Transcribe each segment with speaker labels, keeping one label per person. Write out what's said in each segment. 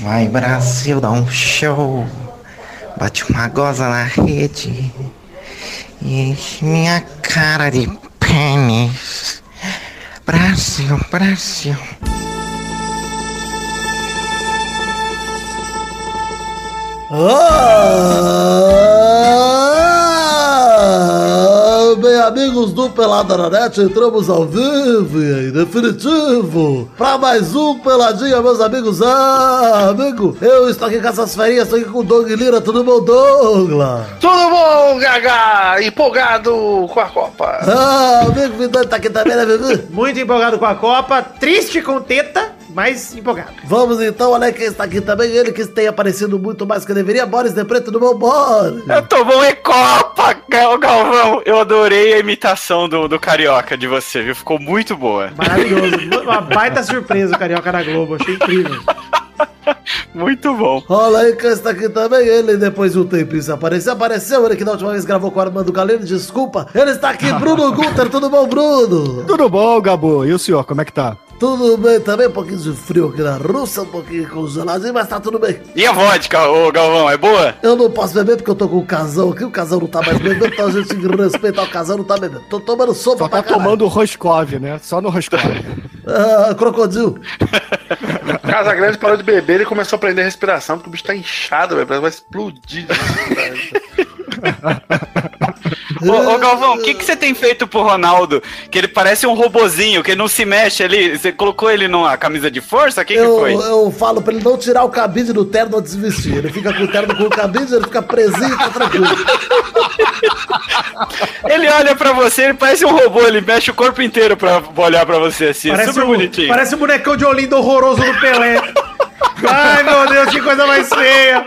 Speaker 1: Vai Brasil, dá um show. Bate uma goza na rede. E enche minha cara de pênis. Brasil, Brasil.
Speaker 2: Bem, amigos do Pelada na Net, entramos ao vivo e em definitivo para mais um Peladinha, meus amigos. Ah, amigo, eu estou aqui com essas ferinhas, estou aqui com o Doug Lira, tudo bom, Douglas?
Speaker 3: Tudo bom, Gaga? Empolgado com a Copa.
Speaker 2: Ah, amigo Vidani tá aqui também, né, bebê?
Speaker 4: Muito empolgado com a Copa, triste com teta, mas empolgado.
Speaker 2: Vamos então, olha quem está aqui também, ele que tem aparecido muito mais que deveria, Boris de Preto, tudo bom, Boris?
Speaker 3: Eu tô bom em Copa, Gal- Galvão. Eu adorei a imitação do, do Carioca de você, viu? Ficou muito boa.
Speaker 4: Maravilhoso. Uma baita surpresa o Carioca na Globo, achei incrível.
Speaker 3: Muito bom.
Speaker 2: Olha aí quem está aqui também, ele depois de um tempinho se apareceu, apareceu, ele que da última vez gravou com o Armando Galeno, desculpa, ele está aqui, Bruno Gunter, tudo bom, Bruno?
Speaker 5: Tudo bom, Gabo? E o senhor, como é que tá?
Speaker 2: Tudo bem também, um pouquinho de frio aqui na Rússia, um pouquinho congeladinho, mas tá tudo bem.
Speaker 3: E a vodka, ô Galvão, é boa?
Speaker 2: Eu não posso beber porque eu tô com o casão aqui, o casão não tá mais bebendo, então a gente respeita o casão, não tá bebendo. Tô tomando sopa
Speaker 5: Só tá
Speaker 2: pra caralho.
Speaker 5: tomando o Roscov, né? Só no Roscov.
Speaker 2: Ah, crocodilo.
Speaker 6: Casa Grande parou de beber e começou a prender a respiração, porque o bicho tá inchado, velho. Vai explodir.
Speaker 3: Ô, ô, Galvão, o que, que você tem feito pro Ronaldo? Que ele parece um robozinho, que ele não se mexe ali. Você colocou ele numa camisa de força? O que, foi?
Speaker 2: eu falo pra ele não tirar o cabide do terno antes de vestir. Ele fica com o terno com o cabide, ele fica presinho e tá tranquilo.
Speaker 3: Ele olha pra você, ele parece um robô, ele mexe o corpo inteiro pra olhar pra você assim. é
Speaker 4: Parece
Speaker 3: super
Speaker 4: um,
Speaker 3: bonitinho.
Speaker 4: parece um bonecão de Olinda horroroso do Pelé. Ai, meu Deus, que coisa mais feia.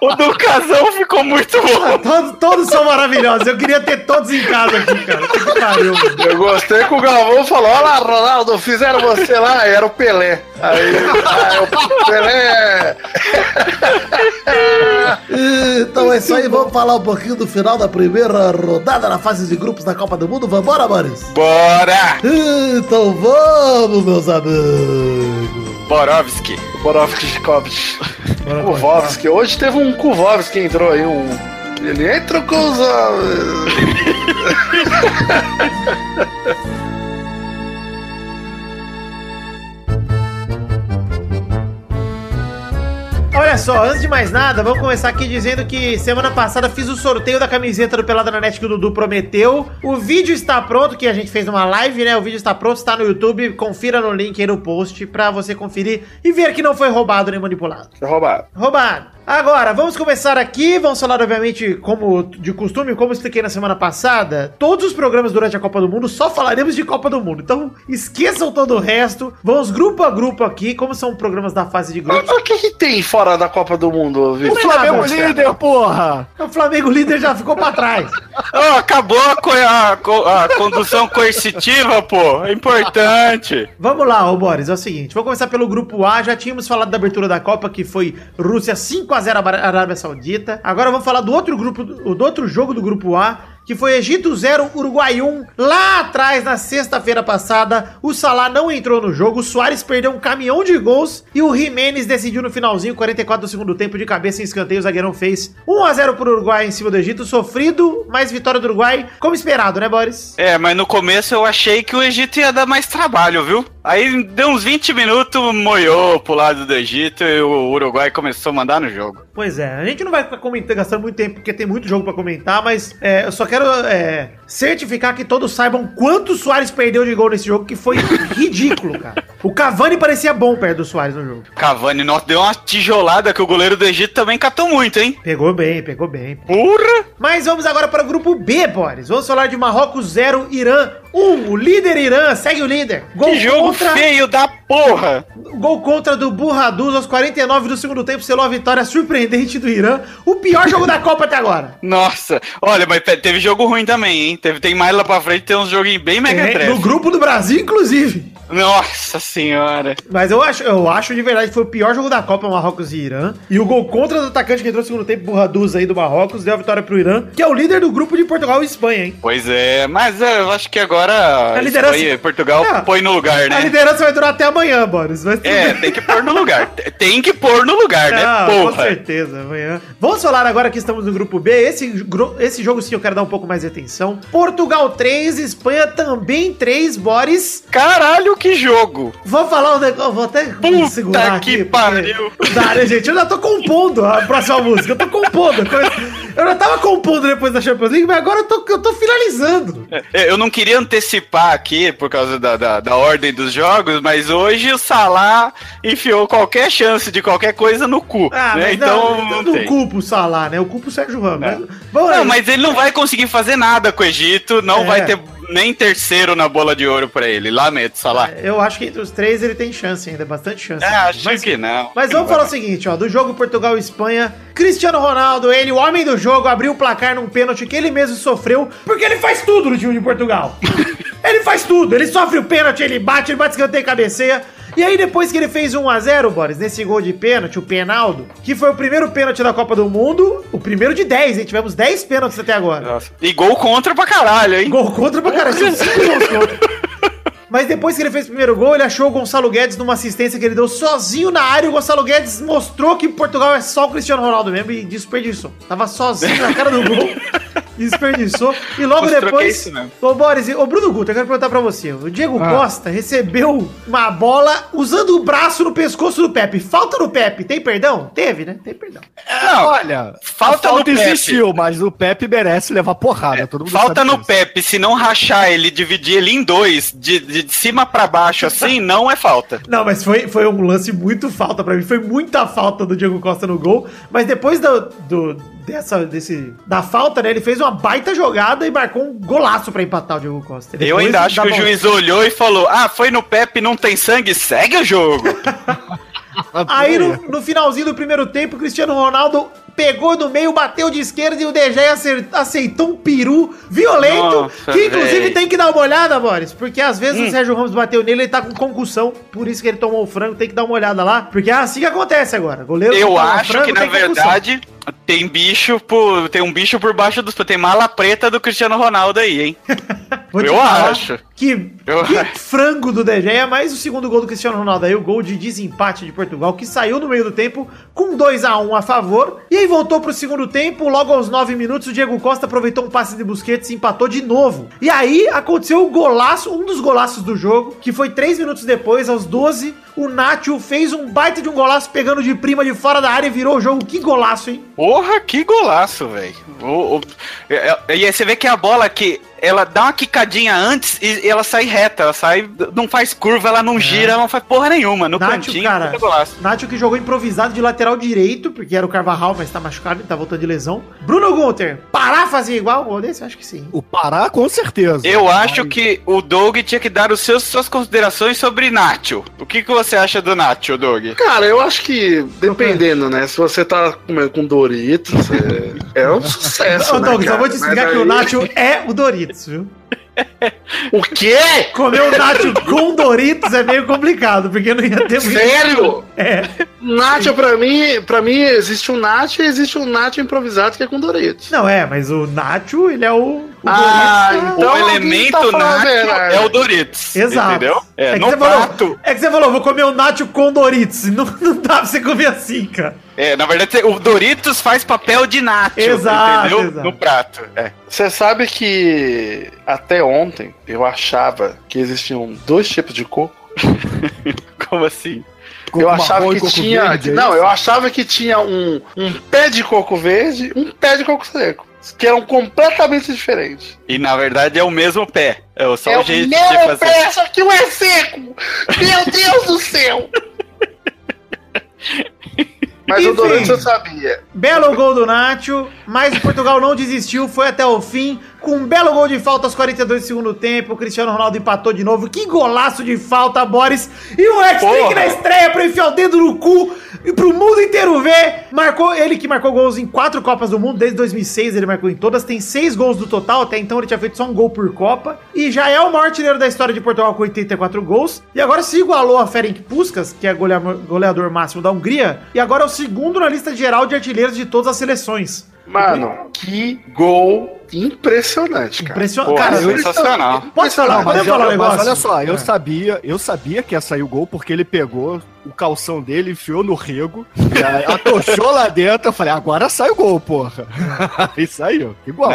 Speaker 3: O do casão ficou muito bom.
Speaker 4: Todos, todos são maravilhosos. Eu queria ter todos em casa aqui, cara. Que pariu.
Speaker 6: Eu gostei que o Galvão falou: Olha lá, Ronaldo, fizeram você lá, era o Pelé. Aí, ah, é o Pelé.
Speaker 2: Então é isso aí, vamos falar um pouquinho do final da primeira rodada na fase de grupos da Copa do Mundo. Vambora, Boris?
Speaker 3: Bora!
Speaker 2: Então vamos, meus amigos.
Speaker 3: Borovski.
Speaker 6: Borovski Kuvovski. Hoje teve um Kuvovski que entrou aí, um. Ele entra com os.
Speaker 4: Olha só, antes de mais nada, vamos começar aqui dizendo que semana passada fiz o sorteio da camiseta do Pelada na Net que o Dudu prometeu. O vídeo está pronto, que a gente fez numa live, né? O vídeo está pronto, está no YouTube. Confira no link aí no post pra você conferir e ver que não foi roubado nem manipulado.
Speaker 6: Foi roubado.
Speaker 4: Roubado. Agora, vamos começar aqui. Vamos falar, obviamente, como de costume, como eu expliquei na semana passada. Todos os programas durante a Copa do Mundo só falaremos de Copa do Mundo. Então, esqueçam todo o resto. Vamos grupo a grupo aqui, como são programas da fase de grupos.
Speaker 6: O que, que tem fora da Copa do Mundo,
Speaker 5: O
Speaker 6: Vitor?
Speaker 5: Flamengo
Speaker 4: nada, cara.
Speaker 5: líder, porra!
Speaker 4: O Flamengo líder já ficou pra trás.
Speaker 3: Ó, acabou a, co- a co- a condução coercitiva, pô. É importante.
Speaker 4: Vamos lá, ô Boris, é o seguinte, vamos começar pelo grupo A, já tínhamos falado da abertura da Copa, que foi Rússia 5x0 à Arábia Saudita. Agora vamos falar do outro grupo, do outro jogo do grupo A, que foi Egito 0, Uruguai 1. Lá atrás, na sexta-feira passada, o Salah não entrou no jogo, o Soares perdeu um caminhão de gols e o Jimenez decidiu no finalzinho, 44 do segundo tempo, de cabeça em escanteio, o zagueirão fez 1x0 pro Uruguai em cima do Egito, sofrido, mas vitória do Uruguai, como esperado, né, Boris?
Speaker 3: É, mas no começo eu achei que o Egito ia dar mais trabalho, viu? Aí deu uns 20 minutos, moiou pro lado do Egito e o Uruguai começou a mandar no jogo.
Speaker 4: Pois é, a gente não vai ficar comentando, gastando muito tempo, porque tem muito jogo pra comentar, mas é, eu só quero é, certificar que todos saibam quanto o Soares perdeu de gol nesse jogo, que foi ridículo, cara. O Cavani parecia bom perto do Soares no jogo.
Speaker 3: Cavani nó, deu uma tijolada que o goleiro do Egito também catou muito, hein?
Speaker 4: Pegou bem, pegou bem.
Speaker 3: Porra!
Speaker 4: Mas vamos agora para o grupo B, Boris. Vamos falar de Marrocos 0, Irã 1. o líder Irã segue o líder. Gol
Speaker 3: Que jogo
Speaker 4: contra,
Speaker 3: feio da porra!
Speaker 4: gol contra do Burraduz aos 49 do segundo tempo, selou a vitória surpreendente do Irã. O pior jogo da Copa até agora.
Speaker 3: Nossa, olha, mas te- teve jogo ruim também, hein? Teve, tem mais lá pra frente, tem uns joguinhos bem
Speaker 4: É,
Speaker 3: mequetrefe.
Speaker 4: no grupo do Brasil, inclusive.
Speaker 3: Nossa senhora.
Speaker 4: Mas eu acho, eu acho de verdade que foi o pior jogo da Copa Marrocos e Irã. E o gol contra do atacante que entrou no segundo tempo, Burraduz aí do Marrocos, deu a vitória pro Irã, que é o líder do grupo de Portugal e Espanha, hein?
Speaker 3: Pois é, mas é, eu acho que agora
Speaker 4: A liderança-
Speaker 3: Espanha Portugal
Speaker 4: Ah,
Speaker 3: põe no lugar,
Speaker 4: A
Speaker 3: né?
Speaker 4: liderança vai durar até amanhã, Boris. Mas
Speaker 3: É, tem que pôr no lugar. Tem que pôr no lugar, né?
Speaker 4: Ah, com
Speaker 3: Porra.
Speaker 4: certeza, amanhã. Vamos falar agora que estamos no grupo B. Esse, esse jogo sim eu quero dar um pouco mais de atenção. Portugal 3, Espanha também 3, Boris.
Speaker 3: Caralho, que jogo.
Speaker 4: Vou falar um negócio, vou até
Speaker 3: Puta
Speaker 4: segurar
Speaker 3: que
Speaker 4: aqui.
Speaker 3: pariu.
Speaker 4: porque- Dá, né, gente? Eu já tô compondo a próxima música. Eu tô compondo. a Eu já tava compondo depois da Champions League, mas agora eu tô, eu tô finalizando.
Speaker 3: É, Eu não queria antecipar aqui por causa da, da, da ordem dos jogos, mas hoje o Salah enfiou qualquer chance de qualquer coisa no cu. né?
Speaker 4: Ah, mas
Speaker 3: Então
Speaker 4: não,
Speaker 3: não,
Speaker 4: não,
Speaker 3: tem.
Speaker 4: culpo o Salah, né? Eu culpo o Sérgio Ramos.
Speaker 3: Não.
Speaker 4: Mas, Bom,
Speaker 3: Não,
Speaker 4: é-
Speaker 3: mas ele não vai conseguir fazer nada com o Egito, não
Speaker 4: É.
Speaker 3: vai ter nem terceiro na bola de ouro pra ele. Lamento, Salah.
Speaker 4: Eu acho que entre os três ele tem chance ainda, bastante chance.
Speaker 3: É, acho
Speaker 4: mas,
Speaker 3: que não.
Speaker 4: Mas vamos falar o seguinte, ó, do jogo Portugal e Espanha, Cristiano Ronaldo, ele, o homem do jogo, abriu o placar num pênalti que ele mesmo sofreu, porque ele faz tudo no time de Portugal. ele faz tudo, ele sofre o pênalti, ele bate, ele bate escanteio e cabeceia. E aí depois que ele fez 1 a 0 Boris, nesse gol de pênalti, o Penaldo, que foi o primeiro pênalti da Copa do Mundo, o primeiro de 10, hein? Tivemos 10 pênaltis até agora.
Speaker 3: Nossa. E gol contra pra caralho, hein?
Speaker 4: Gol contra pra caralho. são cinco gols contra. Mas depois que ele fez o primeiro gol, ele achou o Gonçalo Guedes numa assistência que ele deu sozinho na área. E o Gonçalo Guedes mostrou que Portugal é só o Cristiano Ronaldo mesmo e desperdiçou. Tava sozinho na cara do gol. Desperdiçou. E logo
Speaker 3: é
Speaker 4: depois.
Speaker 3: isso mesmo.
Speaker 4: Ô, Boris, ô, Bruno Guto, eu quero perguntar pra você. O Diego
Speaker 5: Ah.
Speaker 4: Costa recebeu uma bola usando o braço no pescoço do Pepe. Falta no Pepe. Tem perdão? Teve, né? Tem perdão.
Speaker 3: Não,
Speaker 5: Olha,
Speaker 3: Falta
Speaker 5: a
Speaker 3: no
Speaker 5: falta
Speaker 3: Pepe.
Speaker 5: existiu, mas o Pepe merece levar porrada. todo mundo
Speaker 3: Falta
Speaker 5: sabe
Speaker 3: no
Speaker 5: disso.
Speaker 3: Pepe, se não rachar ele, dividir ele em dois, de, de cima pra baixo assim, não é falta.
Speaker 4: Não, mas foi, foi um lance muito falta pra mim. Foi muita falta do Diego Costa no gol. Mas depois do, do- dessa, desse, da falta, né? Ele fez uma baita jogada e marcou um golaço pra empatar o Diego Costa.
Speaker 3: Eu
Speaker 4: Depois
Speaker 3: ainda acho que o
Speaker 4: bola-
Speaker 3: juiz olhou e falou: Ah, foi no Pepe, não tem sangue, segue o jogo.
Speaker 4: Aí no, no finalzinho do primeiro tempo, o Cristiano Ronaldo pegou no meio, bateu de esquerda e o acer- aceitou um peru violento.
Speaker 3: Nossa,
Speaker 4: que inclusive
Speaker 3: véi.
Speaker 4: tem que dar uma olhada, Boris. Porque às vezes
Speaker 3: Hum.
Speaker 4: o Sérgio Ramos bateu nele, ele tá com concussão. Por isso que ele tomou o frango, tem que dar uma olhada lá. Porque é assim que acontece agora. Goleiro
Speaker 3: Eu acho
Speaker 4: frango
Speaker 3: que na
Speaker 4: concussão.
Speaker 3: verdade tem bicho por. Tem um bicho por baixo dos. Tem mala preta do Cristiano Ronaldo aí, hein? Eu acho.
Speaker 4: Que,
Speaker 3: Eu
Speaker 4: que frango do De Gea, mas o segundo gol do Cristiano Ronaldo aí, o gol de desempate de Portugal, que saiu no meio do tempo com 2 a 1 a favor. E aí voltou pro segundo tempo, logo aos 9 minutos, o Diego Costa aproveitou um passe de Busquets e empatou de novo. E aí aconteceu o golaço, um dos golaços do jogo, que foi 3 minutos depois, aos 12, o Nacho fez um baita de um golaço pegando de prima de fora da área e virou o jogo. Que golaço, hein?
Speaker 3: Porra, que golaço, velho. É- é- E aí você vê que a bola que ela dá uma quicadinha antes e ela sai reta, ela sai, não faz curva, ela não gira, ela não faz porra nenhuma. No
Speaker 4: Nacho,
Speaker 3: cantinho,
Speaker 4: cara. Nacho que jogou improvisado de lateral direito, porque era o Carvajal, mas tá machucado, ele tá voltando de lesão. Bruno Gunter, parar fazer igual gol desse? Acho que sim.
Speaker 5: O Pará, com certeza.
Speaker 3: Eu acho que o Doug tinha que dar os seus, suas considerações sobre Nacho. O que, que você acha do Nacho, Doug?
Speaker 6: Cara, eu acho que, dependendo, né? Se você tá comendo com Doritos, é, é um sucesso.
Speaker 4: Ô,
Speaker 6: né,
Speaker 4: Doug, só
Speaker 6: cara?
Speaker 4: vou te explicar
Speaker 6: Mas
Speaker 4: que o Nacho é o Doritos, viu?
Speaker 6: O quê?
Speaker 4: Comer o Nacho com Doritos é meio complicado, porque não ia ter muito.
Speaker 6: Sério?
Speaker 4: É.
Speaker 6: Nacho, pra mim, pra mim, existe um Nacho e existe um Nacho improvisado que é com Doritos.
Speaker 4: Não, é, mas o Nacho, ele é o. o
Speaker 6: Ah,
Speaker 4: Doritos,
Speaker 6: então
Speaker 3: o elemento
Speaker 6: tá
Speaker 3: Nacho é o Doritos.
Speaker 4: Exato.
Speaker 3: Entendeu? É,
Speaker 4: que
Speaker 3: no
Speaker 4: você falou,
Speaker 3: prato.
Speaker 4: é que você falou, vou comer o Nacho com Doritos. Não, não dá pra você comer assim, cara.
Speaker 3: É, na verdade, o Doritos faz papel de Nacho.
Speaker 4: Exato,
Speaker 3: entendeu?
Speaker 4: exato.
Speaker 3: No prato. É.
Speaker 6: Você sabe que até ontem eu achava que existiam dois tipos de coco.
Speaker 3: Como assim?
Speaker 5: Coco
Speaker 6: eu achava
Speaker 5: e
Speaker 6: que
Speaker 5: coco
Speaker 6: tinha.
Speaker 5: verde, é
Speaker 6: não,
Speaker 5: isso?
Speaker 6: eu achava que tinha um, um pé de coco verde e um pé de coco seco. Que eram completamente diferentes.
Speaker 3: E na verdade é o mesmo pé. É só
Speaker 6: é
Speaker 3: o
Speaker 6: o
Speaker 3: jeito
Speaker 6: meu
Speaker 3: de fazer.
Speaker 6: pé, só que um é seco! Meu Deus do céu! Mas
Speaker 4: Enfim.
Speaker 6: o Doritos eu sabia.
Speaker 4: Belo gol do Nacho, mas o Portugal não desistiu, foi até o fim, com um belo gol de falta aos 42 do segundo tempo. O Cristiano Ronaldo empatou de novo. Que golaço de falta, Boris! E o ir na estreia pra enfiar o dedo no cu e pro mundo inteiro ver. Marcou ele que marcou gols em quatro Copas do Mundo, desde 2006 ele marcou em todas, tem seis gols do total, até então ele tinha feito só um gol por Copa, e já é o maior artilheiro da história de Portugal com 84 gols, e agora se igualou a Ferenc Puskas, que é goleador máximo da Hungria, e agora é o segundo na lista geral de artilheiros de todas as seleções.
Speaker 6: Mano, que gol impressionante, cara.
Speaker 4: Impressionante.
Speaker 3: Porra,
Speaker 4: Cara, eu-
Speaker 3: sensacional.
Speaker 4: pode falar, pode
Speaker 5: Mas,
Speaker 4: falar um
Speaker 5: eu- mas
Speaker 4: negócio.
Speaker 5: olha só, eu
Speaker 4: É.
Speaker 5: sabia, eu sabia que ia sair o gol porque ele pegou o calção dele, enfiou no rego, aí atochou lá dentro. Eu falei, agora sai o gol, porra. e saiu. Igual.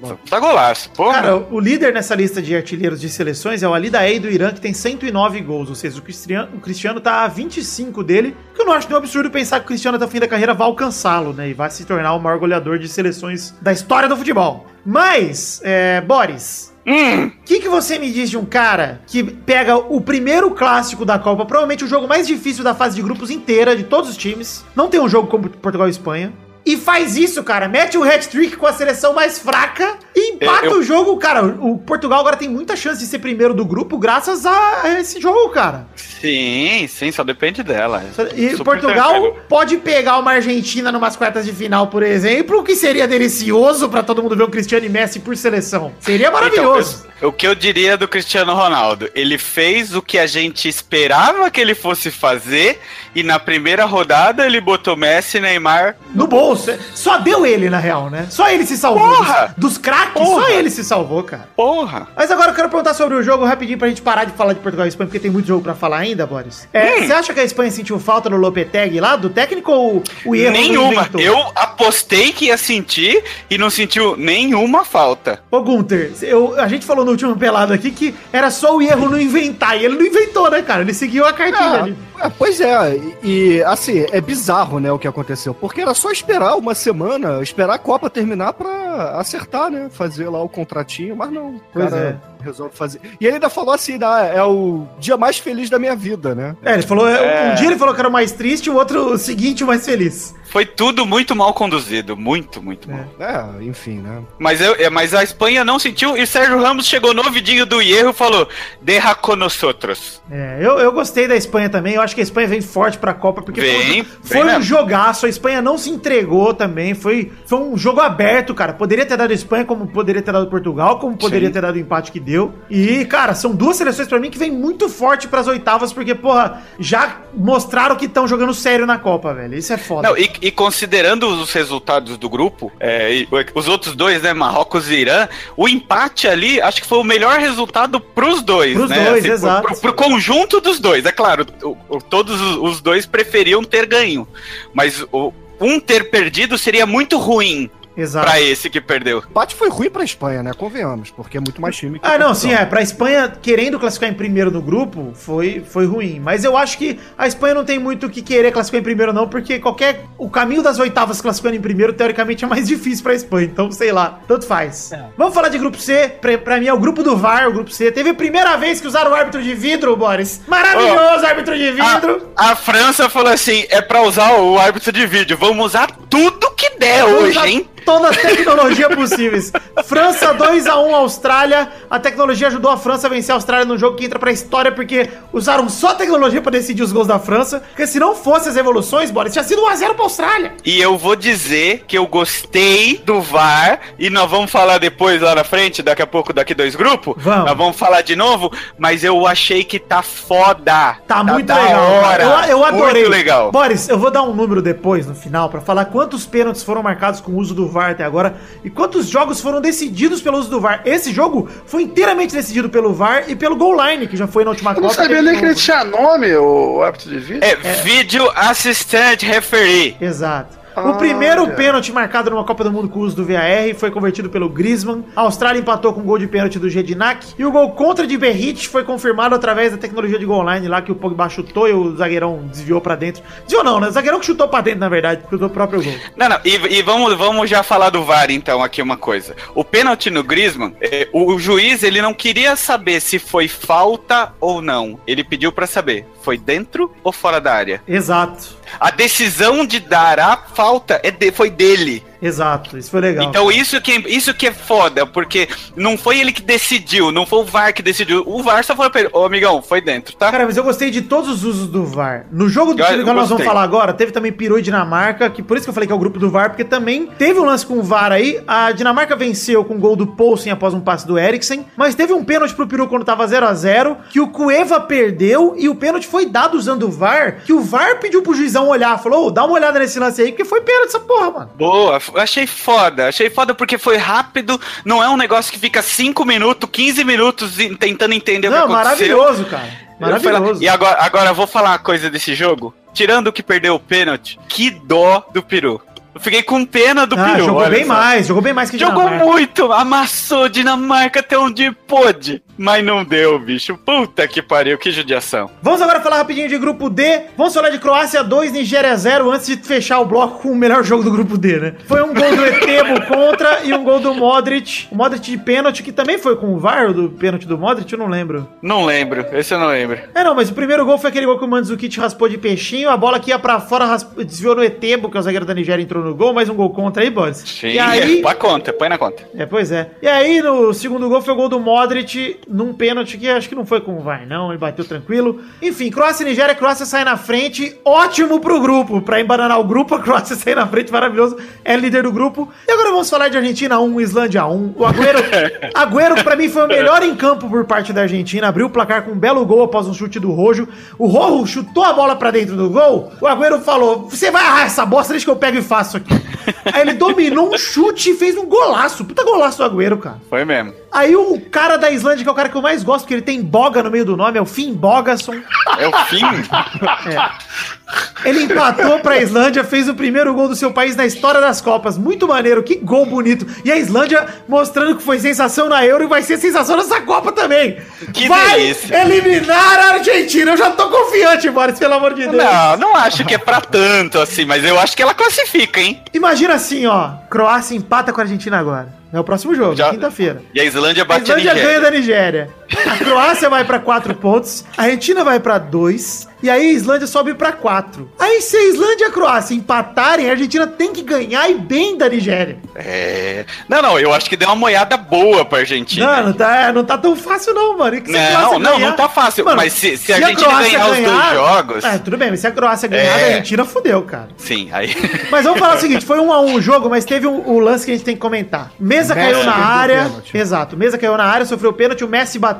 Speaker 3: Não, tá golaço. Porra.
Speaker 4: Cara, o líder nessa lista de artilheiros de seleções é o Ali Daei do Irã, que tem 109 gols. Ou seja, o Cristiano, o Cristiano tá a 25 dele. Que eu não acho nenhum absurdo pensar que o Cristiano até o fim da carreira vai alcançá-lo, né? E vai se tornar o maior goleador de seleções da história do futebol. Mas, é, Boris,
Speaker 3: Hum,
Speaker 4: o que, que você me diz de um cara que pega o primeiro clássico da Copa, provavelmente o jogo mais difícil da fase de grupos inteira, de todos os times, não tem um jogo como Portugal e Espanha, e faz isso, cara, mete o hat-trick com a seleção mais fraca e empata
Speaker 3: É, eu-
Speaker 4: o jogo, cara. O Portugal agora tem muita chance de ser primeiro do grupo graças a esse jogo, cara.
Speaker 3: sim, sim, só depende dela.
Speaker 4: E
Speaker 3: Super
Speaker 4: Portugal
Speaker 3: tranquilo.
Speaker 4: pode pegar uma Argentina numas quartas de final, por exemplo, o que seria delicioso pra todo mundo ver o Cristiano e Messi por seleção. Seria maravilhoso.
Speaker 3: Então, eu- o que eu diria do Cristiano Ronaldo? Ele fez o que a gente esperava que ele fosse fazer e na primeira rodada ele botou Messi e Neymar.
Speaker 4: No bolso. Só deu ele, na real, né? Só ele se salvou.
Speaker 3: Porra!
Speaker 4: Dos, dos craques, só ele se salvou, cara.
Speaker 3: Porra!
Speaker 4: Mas agora eu quero perguntar sobre o jogo rapidinho pra gente parar de falar de Portugal e Espanha, porque tem muito jogo pra falar ainda, Boris. É,
Speaker 3: Hum.
Speaker 4: Você acha que a Espanha sentiu falta no Lopetegui lá, do técnico, ou o erro
Speaker 3: nenhuma. Eu apostei que ia sentir e não sentiu nenhuma falta.
Speaker 4: Ô, Gunter, eu, a gente falou no último pelado aqui que era só o erro não inventar, e ele não inventou, né, cara? Ele seguiu a cartilha
Speaker 5: Ah,
Speaker 4: ali.
Speaker 5: é, pois é, e, e, assim, é bizarro, né, o que aconteceu, porque era só esperar uma semana, esperar a Copa terminar pra acertar, né, fazer lá o contratinho, mas não, o
Speaker 4: Pois
Speaker 5: cara resolve fazer. E ele ainda falou assim, ah, é o dia mais feliz da minha vida, né?
Speaker 4: É, ele falou,
Speaker 3: É.
Speaker 4: um dia ele falou que era o mais triste, o outro o seguinte, o mais feliz.
Speaker 3: Foi tudo muito mal conduzido. Muito, muito mal.
Speaker 5: É, enfim, né?
Speaker 3: Mas, eu, é, mas a Espanha não sentiu e o Sérgio Ramos chegou no ouvidinho do Hierro e falou: Derra con nosotros.
Speaker 4: É, eu, eu gostei da Espanha também. Eu acho que a Espanha vem forte pra Copa, porque
Speaker 3: Vem,
Speaker 4: foi, um- foi um jogaço. A Espanha não se entregou também. Foi, foi um jogo aberto, cara. Poderia ter dado a Espanha, como poderia ter dado Portugal, como poderia
Speaker 3: Sim.
Speaker 4: ter dado o empate que deu. E, cara, são duas seleções pra mim que vem muito forte pras oitavas, porque, porra, já mostraram que estão jogando sério na Copa, velho. Isso é foda.
Speaker 3: Não, e, e considerando os resultados do grupo, é, e os outros dois, né, Marrocos e Irã, o empate ali, acho que foi o melhor resultado pros dois,
Speaker 4: Pros
Speaker 3: né?
Speaker 4: dois,
Speaker 3: pro-
Speaker 4: exato.
Speaker 3: Pro, pro conjunto dos dois, é claro, o- o- todos os, os dois preferiam ter ganho, mas o- um ter perdido seria muito ruim
Speaker 4: Exato.
Speaker 3: pra esse que perdeu.
Speaker 5: O empate foi ruim pra Espanha, né? Convenhamos, porque é muito mais time que
Speaker 4: Ah, não, sim, é. Pra Espanha, querendo classificar em primeiro no grupo, foi, foi ruim. Mas eu acho que a Espanha não tem muito o que querer classificar em primeiro, não, porque qualquer. O caminho das oitavas classificando em primeiro, teoricamente, é mais difícil pra Espanha. Então, sei lá, tanto faz. Vamos falar de grupo C. Pra, pra mim é o grupo do VAR, o grupo C. Teve a primeira vez que usaram o árbitro de vidro, Boris. Maravilhoso, árbitro de vidro.
Speaker 3: A, a França falou assim: é pra usar o árbitro de vídeo, vamos usar tudo que der hoje,
Speaker 4: Usa
Speaker 3: hein?
Speaker 4: Todas as tecnologias possíveis. França 2x1 Austrália. A tecnologia ajudou a França a vencer a Austrália num jogo que entra pra história porque usaram só a tecnologia pra decidir os gols da França. Porque se não fosse as evoluções, Boris, tinha sido 1x0 pra Austrália.
Speaker 3: E eu vou dizer que eu gostei do VAR, e nós vamos falar depois lá na frente, daqui a pouco, daqui dois grupos.
Speaker 4: Vamos.
Speaker 3: Nós vamos falar de novo, mas eu achei que tá foda.
Speaker 4: Tá, muito
Speaker 3: da
Speaker 4: legal.
Speaker 3: hora.
Speaker 4: Eu, eu adorei.
Speaker 3: Muito legal.
Speaker 4: Boris, eu vou dar um número depois, no final, pra falar quantos pênaltis foram marcados com o uso do VAR até agora e quantos jogos foram decididos pelo uso do VAR. Esse jogo foi inteiramente decidido pelo VAR e pelo Goal Line, que já foi na última
Speaker 6: Eu não
Speaker 4: Copa.
Speaker 6: sabia nem que ele tinha nome, o árbitro de vídeo.
Speaker 3: É, Vídeo Assistant Referee.
Speaker 4: Exato.
Speaker 6: Ah,
Speaker 4: o primeiro pênalti marcado numa Copa do Mundo com o uso do VAR foi convertido pelo Griezmann. A Austrália empatou com um gol de pênalti do Gedinak. E o gol contra de Berrit foi confirmado através da tecnologia de goal line lá que o Pogba chutou e o zagueirão desviou pra dentro. Desviou não, né? O zagueirão que chutou pra dentro, na verdade, chutou o próprio gol.
Speaker 3: Não, não, e, e vamos, vamos já falar do VAR então aqui uma coisa. O pênalti no Griezmann, é, o, o juiz ele não queria saber se foi falta ou não. Ele pediu pra saber, foi dentro ou fora da área?
Speaker 4: Exato.
Speaker 3: A decisão de dar a falta é de- foi dele.
Speaker 4: Exato, isso foi legal.
Speaker 3: Então isso que, isso que é foda, porque não foi ele que decidiu, não foi o VAR que decidiu. O VAR só falou pra ele, ô amigão, foi dentro, tá?
Speaker 4: Cara, mas eu gostei de todos os usos do VAR. No jogo do
Speaker 3: Eu-
Speaker 4: que nós vamos falar agora, teve também Peru e Dinamarca, que por isso que eu falei que é o grupo do VAR, porque também teve um lance com o VAR aí. A Dinamarca venceu com o gol do Poulsen após um passe do Eriksen, mas teve um pênalti pro Peru quando tava 0 a 0 que o Cueva perdeu e o pênalti foi dado usando o VAR, que o VAR pediu pro juizão olhar, falou, ô, dá uma olhada nesse lance aí, porque foi pênalti essa porra, mano.
Speaker 3: Boa, f- achei foda, achei foda porque foi rápido, não é um negócio que fica 5 minutos, 15 minutos tentando entender o
Speaker 4: Não,
Speaker 3: que aconteceu.
Speaker 4: maravilhoso, cara.
Speaker 3: Eu
Speaker 4: Maravilhoso.
Speaker 3: E agora, agora eu vou falar uma coisa desse jogo. Tirando o que perdeu o pênalti, que dó do Peru. Eu fiquei com pena do
Speaker 4: Ah,
Speaker 3: Peru.
Speaker 4: jogou bem
Speaker 3: só.
Speaker 4: mais, jogou bem mais que
Speaker 3: Jogou
Speaker 4: Dinamarca.
Speaker 3: muito, amassou Dinamarca até onde pôde. Mas não deu, bicho. Puta que pariu, que judiação.
Speaker 4: Vamos agora falar rapidinho de grupo D. Vamos falar de Croácia 2, Nigéria 0, antes de fechar o bloco com o melhor jogo do grupo D, né? Foi um gol do Etebo contra e um gol do Modric. O Modric de pênalti, que também foi com o VAR, o do pênalti do Modric, eu não lembro.
Speaker 3: Não lembro, esse eu não lembro.
Speaker 4: É, não, mas o primeiro gol foi aquele gol que o Mandzukic raspou de peixinho, a bola que ia pra fora ras- desviou no Etebo, que é o zagueiro da Nigéria, entrou no gol, mais um gol contra aí, Boris.
Speaker 3: Sim,
Speaker 4: E aí...
Speaker 3: põe a conta, põe na conta.
Speaker 4: É, pois é. E aí, no segundo gol foi o gol do Modric, num pênalti que acho que não foi com o VAR, não. Ele bateu tranquilo. Enfim, Croácia e Nigéria, Croácia sai na frente. Ótimo pro grupo. Pra embananar o grupo, a Croácia sai na frente, maravilhoso. É líder do grupo. E agora vamos falar de Argentina 1, Islândia 1. O Agüero, Agüero pra mim, foi o melhor em campo por parte da Argentina. Abriu o placar com um belo gol após um chute do Rojo. O Rojo chutou a bola pra dentro do gol. O Agüero falou: Você vai errar essa bosta, deixa que eu pego e faço aqui. Aí ele dominou um chute e fez um golaço. Puta golaço do Agüero, cara.
Speaker 3: Foi mesmo.
Speaker 4: Aí o cara da Islândia, que é o cara que eu mais gosto, porque ele tem boga no meio do nome, é o Finn Bogason.
Speaker 3: É o fim?
Speaker 4: Ele empatou pra Islândia, fez o primeiro gol do seu país na história das Copas. Muito maneiro, que gol bonito. E a Islândia mostrando que foi sensação na Euro e vai ser sensação nessa Copa também.
Speaker 3: Que
Speaker 4: vai
Speaker 3: delícia.
Speaker 4: eliminar a Argentina. Eu já tô confiante, Boris, pelo amor de Deus.
Speaker 3: não, não acho que é pra tanto assim, mas eu acho que ela classifica, hein?
Speaker 4: Imagina assim, ó. Croácia empata com a Argentina agora. É o próximo jogo, quinta-feira.
Speaker 3: E a Islândia
Speaker 4: A
Speaker 3: bate a,
Speaker 4: Islândia ganha da Nigéria. A Croácia vai pra 4 pontos. A Argentina vai pra 2. E aí a Islândia sobe pra 4. Aí se a Islândia e a Croácia empatarem, a Argentina tem que ganhar e bem da Nigéria.
Speaker 3: É. Não, não, eu acho que deu uma moiada boa pra Argentina.
Speaker 4: Não, não tá, não tá tão fácil não, mano. E que se a
Speaker 3: Não, não, não tá fácil. Mas se- se a Argentina ganhar os dois jogos-
Speaker 4: É, tudo bem, mas se a Croácia ganhar,
Speaker 3: É.
Speaker 4: a Argentina fudeu, cara.
Speaker 3: Sim, aí.
Speaker 4: Mas vamos falar o seguinte, foi um a um o jogo, mas teve um, o lance que a gente tem que comentar. Mesa caiu na área, exato, Mesa caiu na área, sofreu pênalti, o Messi bateu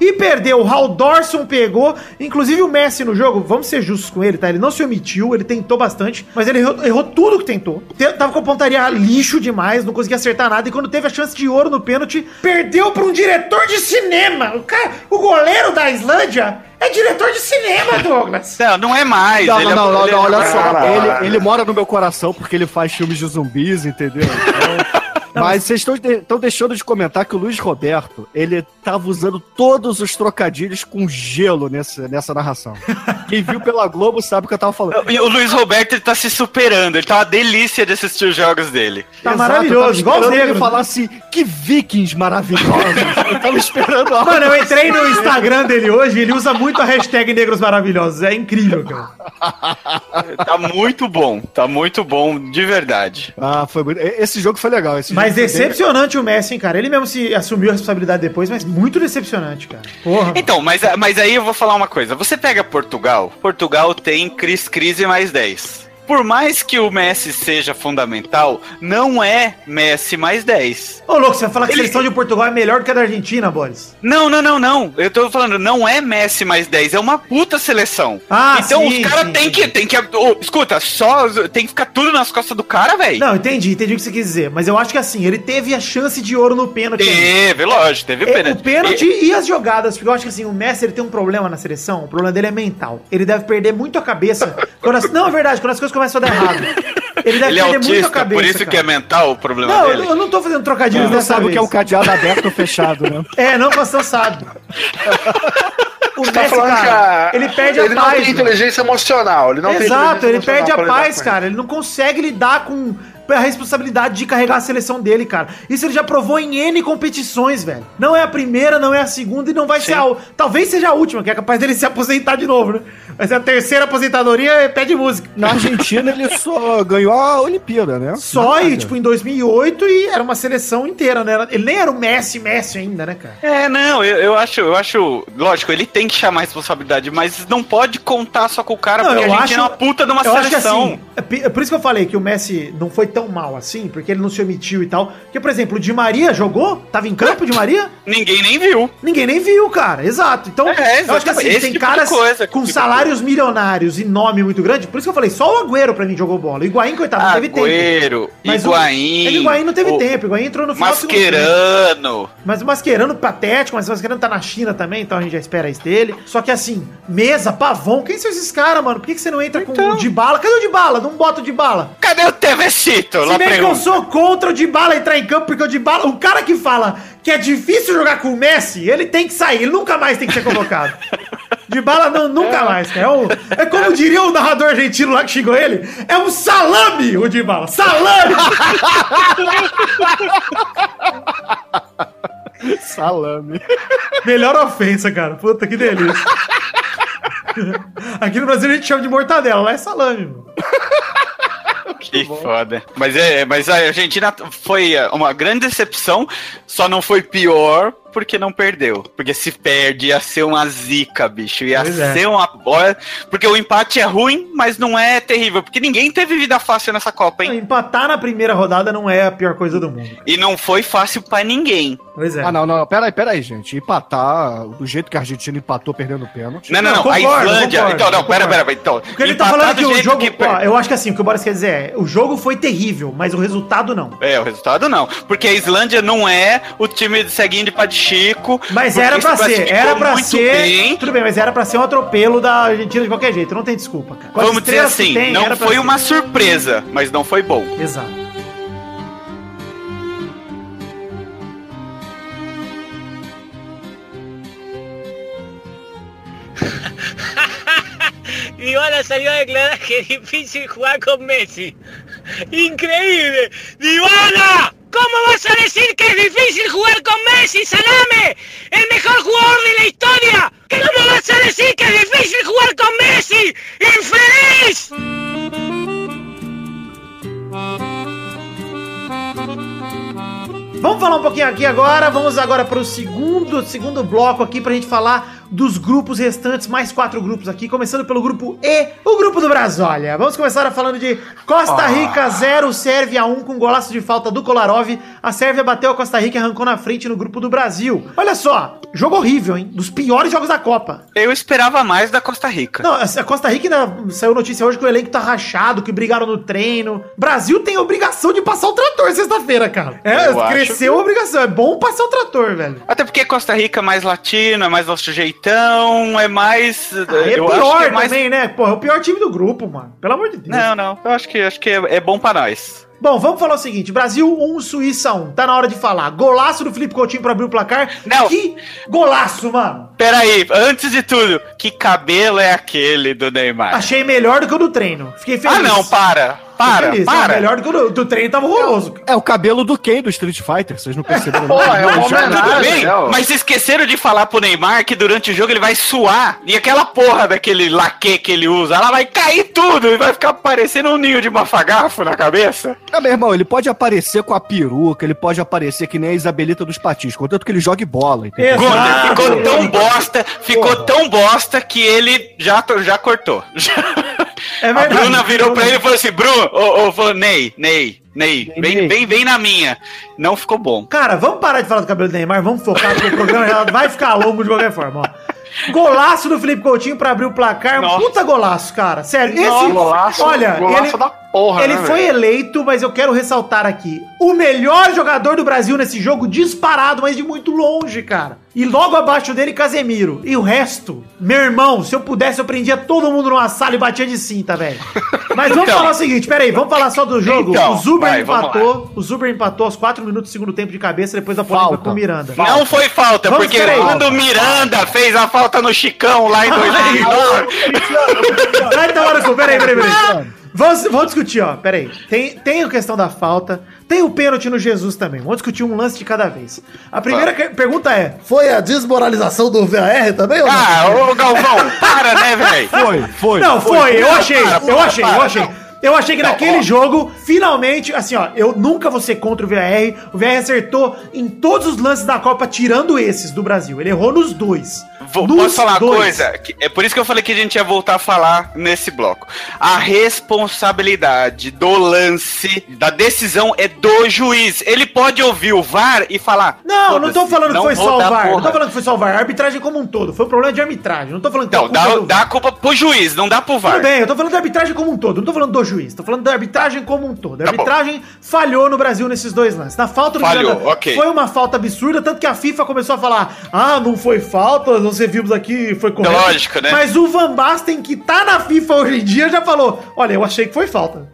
Speaker 4: e perdeu. O Hal Dorson pegou, inclusive o Messi no jogo, vamos ser justos com ele, tá? Ele não se omitiu, ele tentou bastante, mas ele errou, errou tudo que tentou. Te- Tava com a pontaria lixo demais, não conseguia acertar nada, e quando teve a chance de ouro no pênalti, perdeu pra um diretor de cinema. O, cara, o goleiro da Islândia é diretor de cinema, Douglas.
Speaker 3: Não, não é mais.
Speaker 5: Não,
Speaker 3: ele
Speaker 5: não,
Speaker 3: é-
Speaker 5: não, não,
Speaker 3: é-
Speaker 5: não, olha só. Ele, ele mora no meu coração porque ele faz filmes de zumbis, entendeu? Então, mas vocês estão de- deixando de comentar que o Luiz Roberto, ele tava usando todos os trocadilhos com gelo nessa, nessa narração. Quem viu pela Globo sabe o que eu tava falando.
Speaker 3: E o Luiz Roberto ele tá se superando, ele tá uma delícia de assistir os jogos dele.
Speaker 4: Tá
Speaker 5: Exato,
Speaker 4: maravilhoso,
Speaker 5: eu tava
Speaker 4: igual
Speaker 5: ele falar assim, que vikings maravilhosos. eu tava esperando algo.
Speaker 4: Mano, eu entrei no Instagram dele hoje e ele usa muito a hashtag Negros Maravilhosos. É incrível, cara.
Speaker 3: Tá muito bom, tá muito bom, de verdade.
Speaker 5: Ah, foi muito... Esse jogo foi legal. Esse jogo bem-
Speaker 4: decepcionante o Messi, hein, cara. Ele mesmo se assumiu a responsabilidade depois, mas muito decepcionante, cara. Porra.
Speaker 3: Então, mas, mas aí eu vou falar uma coisa. Você pega Portugal, Portugal tem Cris Crise mais 10. Por mais que o Messi seja fundamental, não é Messi mais 10.
Speaker 4: Ô, louco, você vai falar que a
Speaker 3: Ele-
Speaker 4: seleção de Portugal é melhor do que a da Argentina, Boris?
Speaker 3: Não, não, não, não. Eu tô falando, não é Messi mais 10, é uma puta seleção.
Speaker 4: Ah,
Speaker 3: então
Speaker 4: sim,
Speaker 3: os caras tem que. Tem que ô, escuta, só tem que ficar tudo nas costas do cara, velho.
Speaker 4: Não, entendi, entendi o que você quis dizer. Mas eu acho que assim, ele teve a chance de ouro no pênalti.
Speaker 3: Teve, lógico, teve
Speaker 4: É,
Speaker 3: pênalti.
Speaker 4: O pênalti e... as jogadas, porque eu acho que assim, o Messi ele tem um problema na seleção, o problema dele é mental. Ele deve perder muito a cabeça. quando as- Não, é verdade, quando as coisas começam a dar errado. Ele deve
Speaker 3: Ele é
Speaker 4: perder muito a
Speaker 3: autista,
Speaker 4: cabeça.
Speaker 3: por isso que
Speaker 4: cara.
Speaker 3: é mental o problema
Speaker 4: Não,
Speaker 3: dele.
Speaker 4: eu, eu não tô fazendo trocadilhos
Speaker 5: Ele não
Speaker 4: dessa
Speaker 5: sabe o
Speaker 4: vez.
Speaker 5: que é um cadeado aberto ou fechado, né?
Speaker 4: É, não, Bastão sabe. O
Speaker 6: Tá
Speaker 4: Messi,
Speaker 6: falando que
Speaker 4: cara,
Speaker 6: a-
Speaker 4: ele perde
Speaker 6: ele
Speaker 4: a
Speaker 6: não
Speaker 4: paz.
Speaker 6: tem
Speaker 4: mano.
Speaker 6: inteligência emocional. Ele não
Speaker 4: Exato, ele perde a paz, cara. Ele não consegue lidar com a responsabilidade de carregar a seleção dele, cara. Isso ele já provou em N competições, velho. Não é a primeira, não é a segunda e não vai ser a. Talvez seja a última, que é capaz dele se aposentar de novo, né? Vai ser a terceira aposentadoria e pede música.
Speaker 5: Na Argentina ele só ganhou a Olimpíada, né?
Speaker 4: Só e, tipo, em 2008 e era uma seleção inteira, né? Ele nem era o Messi, Messi ainda, né, cara?
Speaker 3: É, não, eu, eu acho, eu acho. Lógico, ele tem que chamar a responsabilidade, mas não pode contar só com o cara,
Speaker 4: Não,
Speaker 3: porque a gente
Speaker 4: acho-
Speaker 3: é uma puta de uma seleção.
Speaker 4: assim, é é por isso que eu falei que o Messi não foi tão mal assim, porque ele não se omitiu e tal. Porque, por exemplo, o Di Maria jogou? Tava em campo, o Di Maria?
Speaker 3: Ninguém nem viu.
Speaker 4: Ninguém nem viu, cara. Exato. Então,
Speaker 3: É,
Speaker 4: eu acho que assim, tem
Speaker 3: tipo
Speaker 4: caras
Speaker 3: coisa
Speaker 4: com
Speaker 3: fica-
Speaker 4: salários milionários e nome muito grande. Por isso que eu falei, só o Agüero pra mim jogou bola. O Higuaín, coitado, não teve tempo.
Speaker 3: Agüero,
Speaker 4: Mas
Speaker 3: Higuaín.
Speaker 4: O, é o Higuaín não teve
Speaker 3: o
Speaker 4: tempo. O Higuain entrou no final tempo.
Speaker 3: Mascherano.
Speaker 4: Mas o Mascherano patético, mas o Mascherano tá na China também, então a gente já espera isso dele. Só que assim, Mesa, Pavon, quem são esses caras, mano? Por que, que você não entra com
Speaker 3: Então.
Speaker 4: o de bala? Cadê o de bala? Não bota o de bala.
Speaker 3: Cadê o Tevecito?
Speaker 4: Se bem que eu sou contra o de bala entrar em campo, porque o de bala, o cara que fala que é difícil jogar com o Messi, ele tem que sair, ele nunca mais tem que ser convocado. De bala não, nunca mais, cara. É, um- é como diria o narrador argentino lá que xingou ele, é um salame o de bala. Salame!
Speaker 5: Salame.
Speaker 4: Melhor ofensa, cara. Puta que delícia. Aqui no Brasil a gente chama de mortadela, lá é salame, mano.
Speaker 3: Que foda. Mas, é, mas a Argentina foi é, uma grande decepção, só não foi pior porque não perdeu. Porque se perde ia ser uma zica, bicho. Ia
Speaker 4: Pois é.
Speaker 3: ser uma. olha, Porque o empate é ruim, mas não é terrível. Porque ninguém teve vida fácil nessa Copa, hein?
Speaker 4: Empatar na primeira rodada não é a pior coisa do mundo.
Speaker 3: E não foi fácil pra ninguém.
Speaker 4: Pois é.
Speaker 5: Ah, não, não. Pera aí, pera aí, gente. Empatar do jeito que a Argentina empatou perdendo o pênalti.
Speaker 3: Não, não,
Speaker 4: Não,
Speaker 3: não. a
Speaker 4: concordo,
Speaker 3: Islândia.
Speaker 4: concordo,
Speaker 3: então, não, pera,
Speaker 4: concordo.
Speaker 3: pera, Então,
Speaker 4: Porque ele tá falando que o jogo.
Speaker 3: per-
Speaker 4: ó, eu acho que assim, o que o Boris quer dizer é: o jogo foi terrível, mas o resultado não.
Speaker 3: É, o resultado não. Porque a Islândia não é o time de ceguinho de pá de Chico.
Speaker 4: Mas era pra ser, era pra ser.
Speaker 3: bem.
Speaker 4: Tudo bem, mas era pra ser um atropelo da Argentina de qualquer jeito, não tem desculpa, cara. Com
Speaker 3: Vamos dizer assim,
Speaker 4: tem,
Speaker 3: não foi
Speaker 4: ser.
Speaker 3: uma surpresa, mas não foi bom.
Speaker 4: Exato.
Speaker 7: Dybala salió a declarar que es difícil jugar con Messi. ¡Increíble! ¡Dybala! ¿Cómo vas a decir que es difícil jugar con Messi, Salame? ¡El mejor jugador de la historia! ¿Cómo vas a decir que es difícil jugar con Messi? ¡Infeliz!
Speaker 4: Vamos falar um pouquinho aqui agora. Vamos agora para o segundo, segundo bloco aqui pra gente falar dos grupos restantes, mais quatro grupos aqui, começando pelo grupo E, o grupo do Brasólia. Vamos começar falando de Costa Rica 0, Sérvia 1 com golaço de falta do Kolarov. A Sérvia bateu a Costa Rica e arrancou na frente no grupo do Brasil. Olha só, jogo horrível, hein? Dos piores jogos da Copa.
Speaker 3: Eu esperava mais da Costa Rica.
Speaker 4: Não, a Costa Rica ainda saiu notícia hoje que o elenco tá rachado, que brigaram no treino. Brasil tem obrigação de passar o trator sexta-feira, cara. É,
Speaker 3: Eu
Speaker 4: cresceu a obrigação. É bom passar o trator, velho.
Speaker 3: Até porque Costa Rica é mais latino, é mais nosso jeitão, é mais.
Speaker 4: Ah, é
Speaker 3: eu
Speaker 4: pior
Speaker 3: acho que é mais.
Speaker 4: também, né? Porra, é o pior time do grupo, mano. Pelo amor de Deus.
Speaker 3: Não, não. Eu acho que, acho que é, é bom pra nós.
Speaker 4: Bom, vamos falar o seguinte: Brasil 1, Suíça 1. Tá na hora de falar. Golaço do Felipe Coutinho pra abrir o placar.
Speaker 3: Não.
Speaker 4: Que golaço, mano.
Speaker 3: Pera aí, antes de tudo, que cabelo é aquele do Neymar?
Speaker 4: Achei melhor do que o do treino. Fiquei feliz.
Speaker 3: Ah, não, para. Para,
Speaker 4: feliz.
Speaker 3: para.
Speaker 4: Não, melhor do que o do, treino tava horroroso.
Speaker 5: É o cabelo do Ken do Street Fighter, vocês não perceberam?
Speaker 6: Pô, é uma
Speaker 3: Tudo
Speaker 6: homenagem.
Speaker 3: bem,
Speaker 6: é,
Speaker 3: mas esqueceram de falar pro Neymar que durante o jogo ele vai suar e aquela porra daquele laque que ele usa, ela vai cair tudo e vai ficar parecendo um ninho de mafagafo na cabeça.
Speaker 5: Ah, meu irmão, ele pode aparecer com a peruca, ele pode aparecer que nem a Isabelita dos Patins, contanto que ele jogue bola.
Speaker 3: Gordo, ficou tão bosta, ficou tão bosta que ele já, já cortou.
Speaker 4: É
Speaker 3: A
Speaker 4: verdade.
Speaker 3: Bruna virou pra ele e falou assim: Bruno, ô, ô, falou, Ney, Ney, Ney, vem, vem, vem na minha. Não ficou bom.
Speaker 4: Cara, vamos parar de falar do cabelo do Neymar, vamos focar porque o programa já vai ficar longo de qualquer forma, ó. Golaço do Felipe Coutinho pra abrir o placar.
Speaker 3: Nossa.
Speaker 4: Puta golaço, cara. Sério, esse.
Speaker 6: Nossa, golaço,
Speaker 4: olha,
Speaker 6: golaço
Speaker 4: ele,
Speaker 6: da porra,
Speaker 4: ele
Speaker 6: né,
Speaker 4: foi
Speaker 6: velho?
Speaker 4: eleito, mas eu quero ressaltar aqui: o melhor jogador do Brasil nesse jogo, disparado, mas de muito longe, cara. E logo abaixo dele, Casemiro. E o resto, meu irmão, se eu pudesse, eu prendia todo mundo numa sala e batia de cinta, velho. Mas vamos
Speaker 3: Então.
Speaker 4: falar o seguinte: peraí, vamos falar só do jogo.
Speaker 3: Então,
Speaker 4: o Zuber
Speaker 3: vai,
Speaker 4: empatou. O Zuber empatou aos 4 minutos do segundo tempo de cabeça depois da polêmica
Speaker 5: Falta.
Speaker 4: com o Miranda.
Speaker 3: Não foi falta,
Speaker 4: Vamos,
Speaker 3: porque quando o Miranda fez a falta no Chicão lá em 2009,
Speaker 4: Vai tomar no cu, peraí, peraí, peraí. Vamos, vamos discutir, ó. Pera aí. Tem, tem a questão da falta, tem o pênalti no Jesus também. Vamos discutir um lance de cada vez. A primeira que- pergunta é:
Speaker 2: Foi a desmoralização do VAR também ou não?
Speaker 3: Ah, ô Galvão, para, né, velho?
Speaker 5: Foi, foi.
Speaker 4: Não, foi, eu achei,
Speaker 3: para,
Speaker 4: eu
Speaker 3: para,
Speaker 4: achei, eu
Speaker 3: para,
Speaker 4: achei.
Speaker 3: Não.
Speaker 4: Eu achei que
Speaker 3: Não,
Speaker 4: naquele
Speaker 3: ó.
Speaker 4: jogo, finalmente, assim, ó, eu nunca vou ser contra o VAR. O VAR acertou em todos os lances da Copa, tirando esses do Brasil. Ele errou nos dois.
Speaker 3: Vou,
Speaker 4: Nos
Speaker 3: posso falar uma
Speaker 4: dois.
Speaker 3: coisa? Que- É por isso que eu falei que a gente ia voltar a falar nesse bloco. A responsabilidade do lance, da decisão é do juiz. Ele pode ouvir o VAR e falar.
Speaker 4: Não, não tô
Speaker 3: "Foda-se,
Speaker 4: falando que
Speaker 3: não
Speaker 4: foi só o VAR. Não
Speaker 3: porra."
Speaker 4: tô falando que foi só o VAR. A arbitragem como um todo. Foi um problema de arbitragem. Não tô falando que
Speaker 3: Não, dá, dá a culpa pro juiz, não dá pro VAR.
Speaker 4: Tudo bem, eu tô falando da arbitragem como um todo, não tô falando do juiz, tô falando da arbitragem como um todo. A
Speaker 3: Tá
Speaker 4: arbitragem falhou no Brasil nesses dois lances. Na falta do
Speaker 3: Falhou,
Speaker 4: Miranda,
Speaker 3: ok.
Speaker 4: foi uma falta absurda, tanto que a FIFA começou a falar: ah, não foi falta, você vimos aqui, foi correto.
Speaker 3: Lógico, né?
Speaker 4: Mas o Van Basten, que tá na FIFA hoje em dia, já falou: olha, eu achei que foi falta.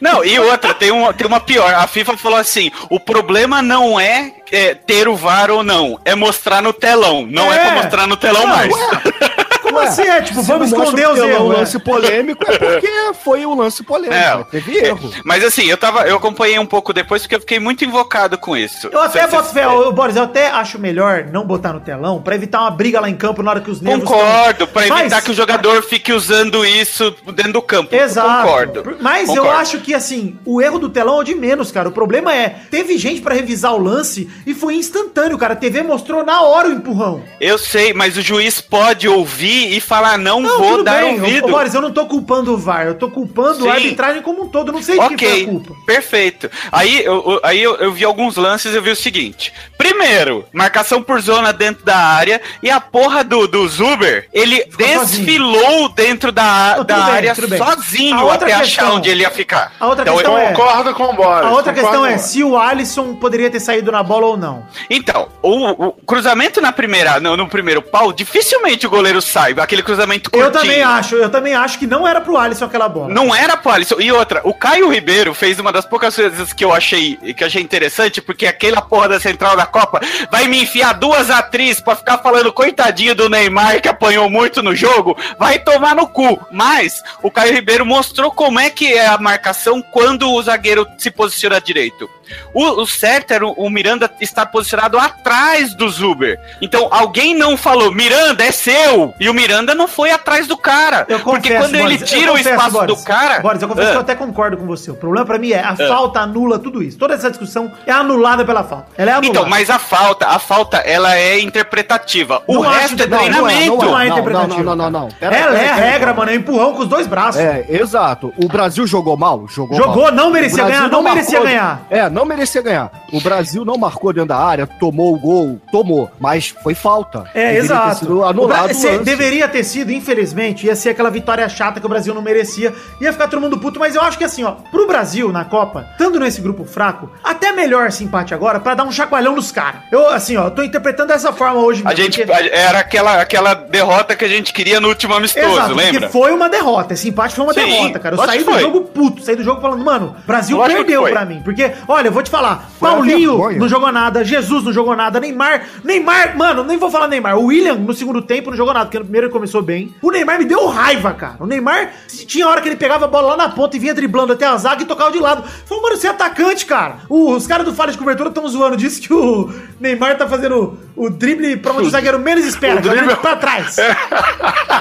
Speaker 3: Não, e outra, tem uma, tem uma pior. A FIFA falou assim: o problema não é, é, ter o VAR ou não, é mostrar no telão. Não é,
Speaker 4: É.
Speaker 3: pra mostrar no telão
Speaker 4: Não,
Speaker 3: mais.
Speaker 4: Como assim? É, tipo, vamos esconder os
Speaker 5: pelo
Speaker 4: erros. né?
Speaker 5: lance polêmico é porque foi um lance polêmico.
Speaker 3: É.
Speaker 5: Teve erro.
Speaker 3: Mas assim, eu tava, eu acompanhei um pouco depois porque eu fiquei muito invocado com isso.
Speaker 4: Eu até boto fé, Boris, eu até acho melhor não botar no telão pra evitar uma briga lá em campo na hora que os nervos
Speaker 3: Concordo, pra
Speaker 4: Mas-
Speaker 3: evitar que o jogador fique usando isso dentro do campo.
Speaker 4: Exato.
Speaker 3: Concordo.
Speaker 4: Mas eu
Speaker 3: Concordo.
Speaker 4: acho que, assim, o erro do telão é o de menos, cara. O problema é, teve gente pra revisar o lance e foi instantâneo, cara. A TV mostrou na hora o empurrão.
Speaker 3: Eu sei, mas o juiz pode ouvir e falar: não, vou
Speaker 4: tudo
Speaker 3: dar
Speaker 4: bem.
Speaker 3: ouvido.
Speaker 4: Ô, Boris, eu não tô culpando o VAR, eu tô culpando
Speaker 3: Sim.
Speaker 4: a arbitragem como um todo. Não sei de quem foi a
Speaker 3: Ok,
Speaker 4: culpa.
Speaker 3: perfeito. Aí, eu, eu- aí eu, eu vi alguns lances eu vi o seguinte. Primeiro, marcação por zona dentro da área e a porra do, do Zuber, ele
Speaker 4: Ficou
Speaker 3: desfilou dentro da,
Speaker 4: Não,
Speaker 3: da
Speaker 4: bem,
Speaker 3: área sozinho até
Speaker 4: questão-
Speaker 3: achar onde ele ia ficar.
Speaker 4: A outra
Speaker 3: Então,
Speaker 4: questão
Speaker 3: eu-
Speaker 4: é-
Speaker 6: Concordo com o Boris.
Speaker 4: A outra questão é se o Alisson poderia ter saído na bola ou não.
Speaker 3: Então, o, o cruzamento na primeira, no, no primeiro pau, dificilmente o goleiro sai. Aquele cruzamento
Speaker 4: Eu
Speaker 3: curtinho.
Speaker 4: também acho, eu também acho que não era pro Alisson aquela bola.
Speaker 3: Não era pro Alisson. E outra, o Caio Ribeiro fez uma das poucas coisas que eu achei que eu achei interessante, porque aquela porra da central da Copa vai me enfiar duas atrizes pra ficar falando coitadinho do Neymar que apanhou muito no jogo, vai tomar no cu. Mas o Caio Ribeiro mostrou como é que é a marcação quando o zagueiro se posiciona direito. O, o certo era o, o Miranda estar posicionado atrás do Zuber. Então alguém não falou, Miranda é seu! E o Miranda não foi atrás do cara.
Speaker 4: Eu
Speaker 3: porque
Speaker 4: confesso,
Speaker 3: quando ele
Speaker 4: Boris,
Speaker 3: tira
Speaker 4: eu
Speaker 3: o
Speaker 4: confesso,
Speaker 3: espaço
Speaker 4: Boris,
Speaker 3: do cara.
Speaker 4: Boris, eu confesso
Speaker 3: Ah.
Speaker 4: que eu até concordo com você. O problema pra mim é a falta anula tudo isso. Toda essa discussão é anulada pela falta. Ela é anulada.
Speaker 3: Então, mas a falta, a falta, ela é interpretativa. O
Speaker 4: Não
Speaker 3: resto
Speaker 4: acho-
Speaker 3: é
Speaker 4: não, não é,
Speaker 3: treinamento.
Speaker 4: não é
Speaker 5: Não,
Speaker 4: interpretativo.
Speaker 5: não, não, não, não. Pera-
Speaker 4: Ela
Speaker 5: pera-
Speaker 4: é a
Speaker 5: pera-
Speaker 4: regra, mano. É empurrão com os dois braços.
Speaker 5: É, exato. O Brasil jogou mal? Jogou,
Speaker 4: Jogou,
Speaker 5: mal.
Speaker 4: não merecia ganhar, não merecia ganhar.
Speaker 5: É, não merecia ganhar. O Brasil não marcou dentro da área, tomou o gol, tomou, mas foi falta.
Speaker 4: É,
Speaker 5: Deveria ter
Speaker 4: exato.
Speaker 5: sido
Speaker 4: O
Speaker 5: anulado
Speaker 4: Bra- deveria ter sido, infelizmente, ia ser aquela vitória chata que o Brasil não merecia. Ia ficar todo mundo puto, mas eu acho que assim, ó, pro Brasil na Copa, estando nesse grupo fraco, até melhor esse empate agora pra dar um chacoalhão nos caras. Eu, assim, ó, tô interpretando dessa forma hoje
Speaker 3: A
Speaker 4: mesmo,
Speaker 3: gente
Speaker 4: porque-
Speaker 3: a- era aquela, aquela derrota que a gente queria no último amistoso,
Speaker 4: Exato,
Speaker 3: lembra?
Speaker 4: porque foi uma derrota. Esse empate foi uma
Speaker 3: Sim,
Speaker 4: derrota, cara. Eu saí do
Speaker 3: foi.
Speaker 4: jogo puto, saí do jogo falando, mano, Brasil
Speaker 3: Lógico
Speaker 4: perdeu pra mim. Porque, olha, eu vou te falar,
Speaker 5: Foi uma
Speaker 4: Paulinho não jogou nada, Jesus não jogou nada, Neymar, Neymar, mano, nem vou falar Neymar. O William no segundo tempo não jogou nada, porque no primeiro ele começou bem. O Neymar me deu raiva, cara. O Neymar tinha hora que ele pegava a bola lá na ponta e vinha driblando até a zaga e tocava de lado. Falei, mano, você é atacante, cara. O- os caras do Falha de Cobertura estão zoando disso que o Neymar tá fazendo o drible pra onde o zagueiro menos espera, jogando pra trás.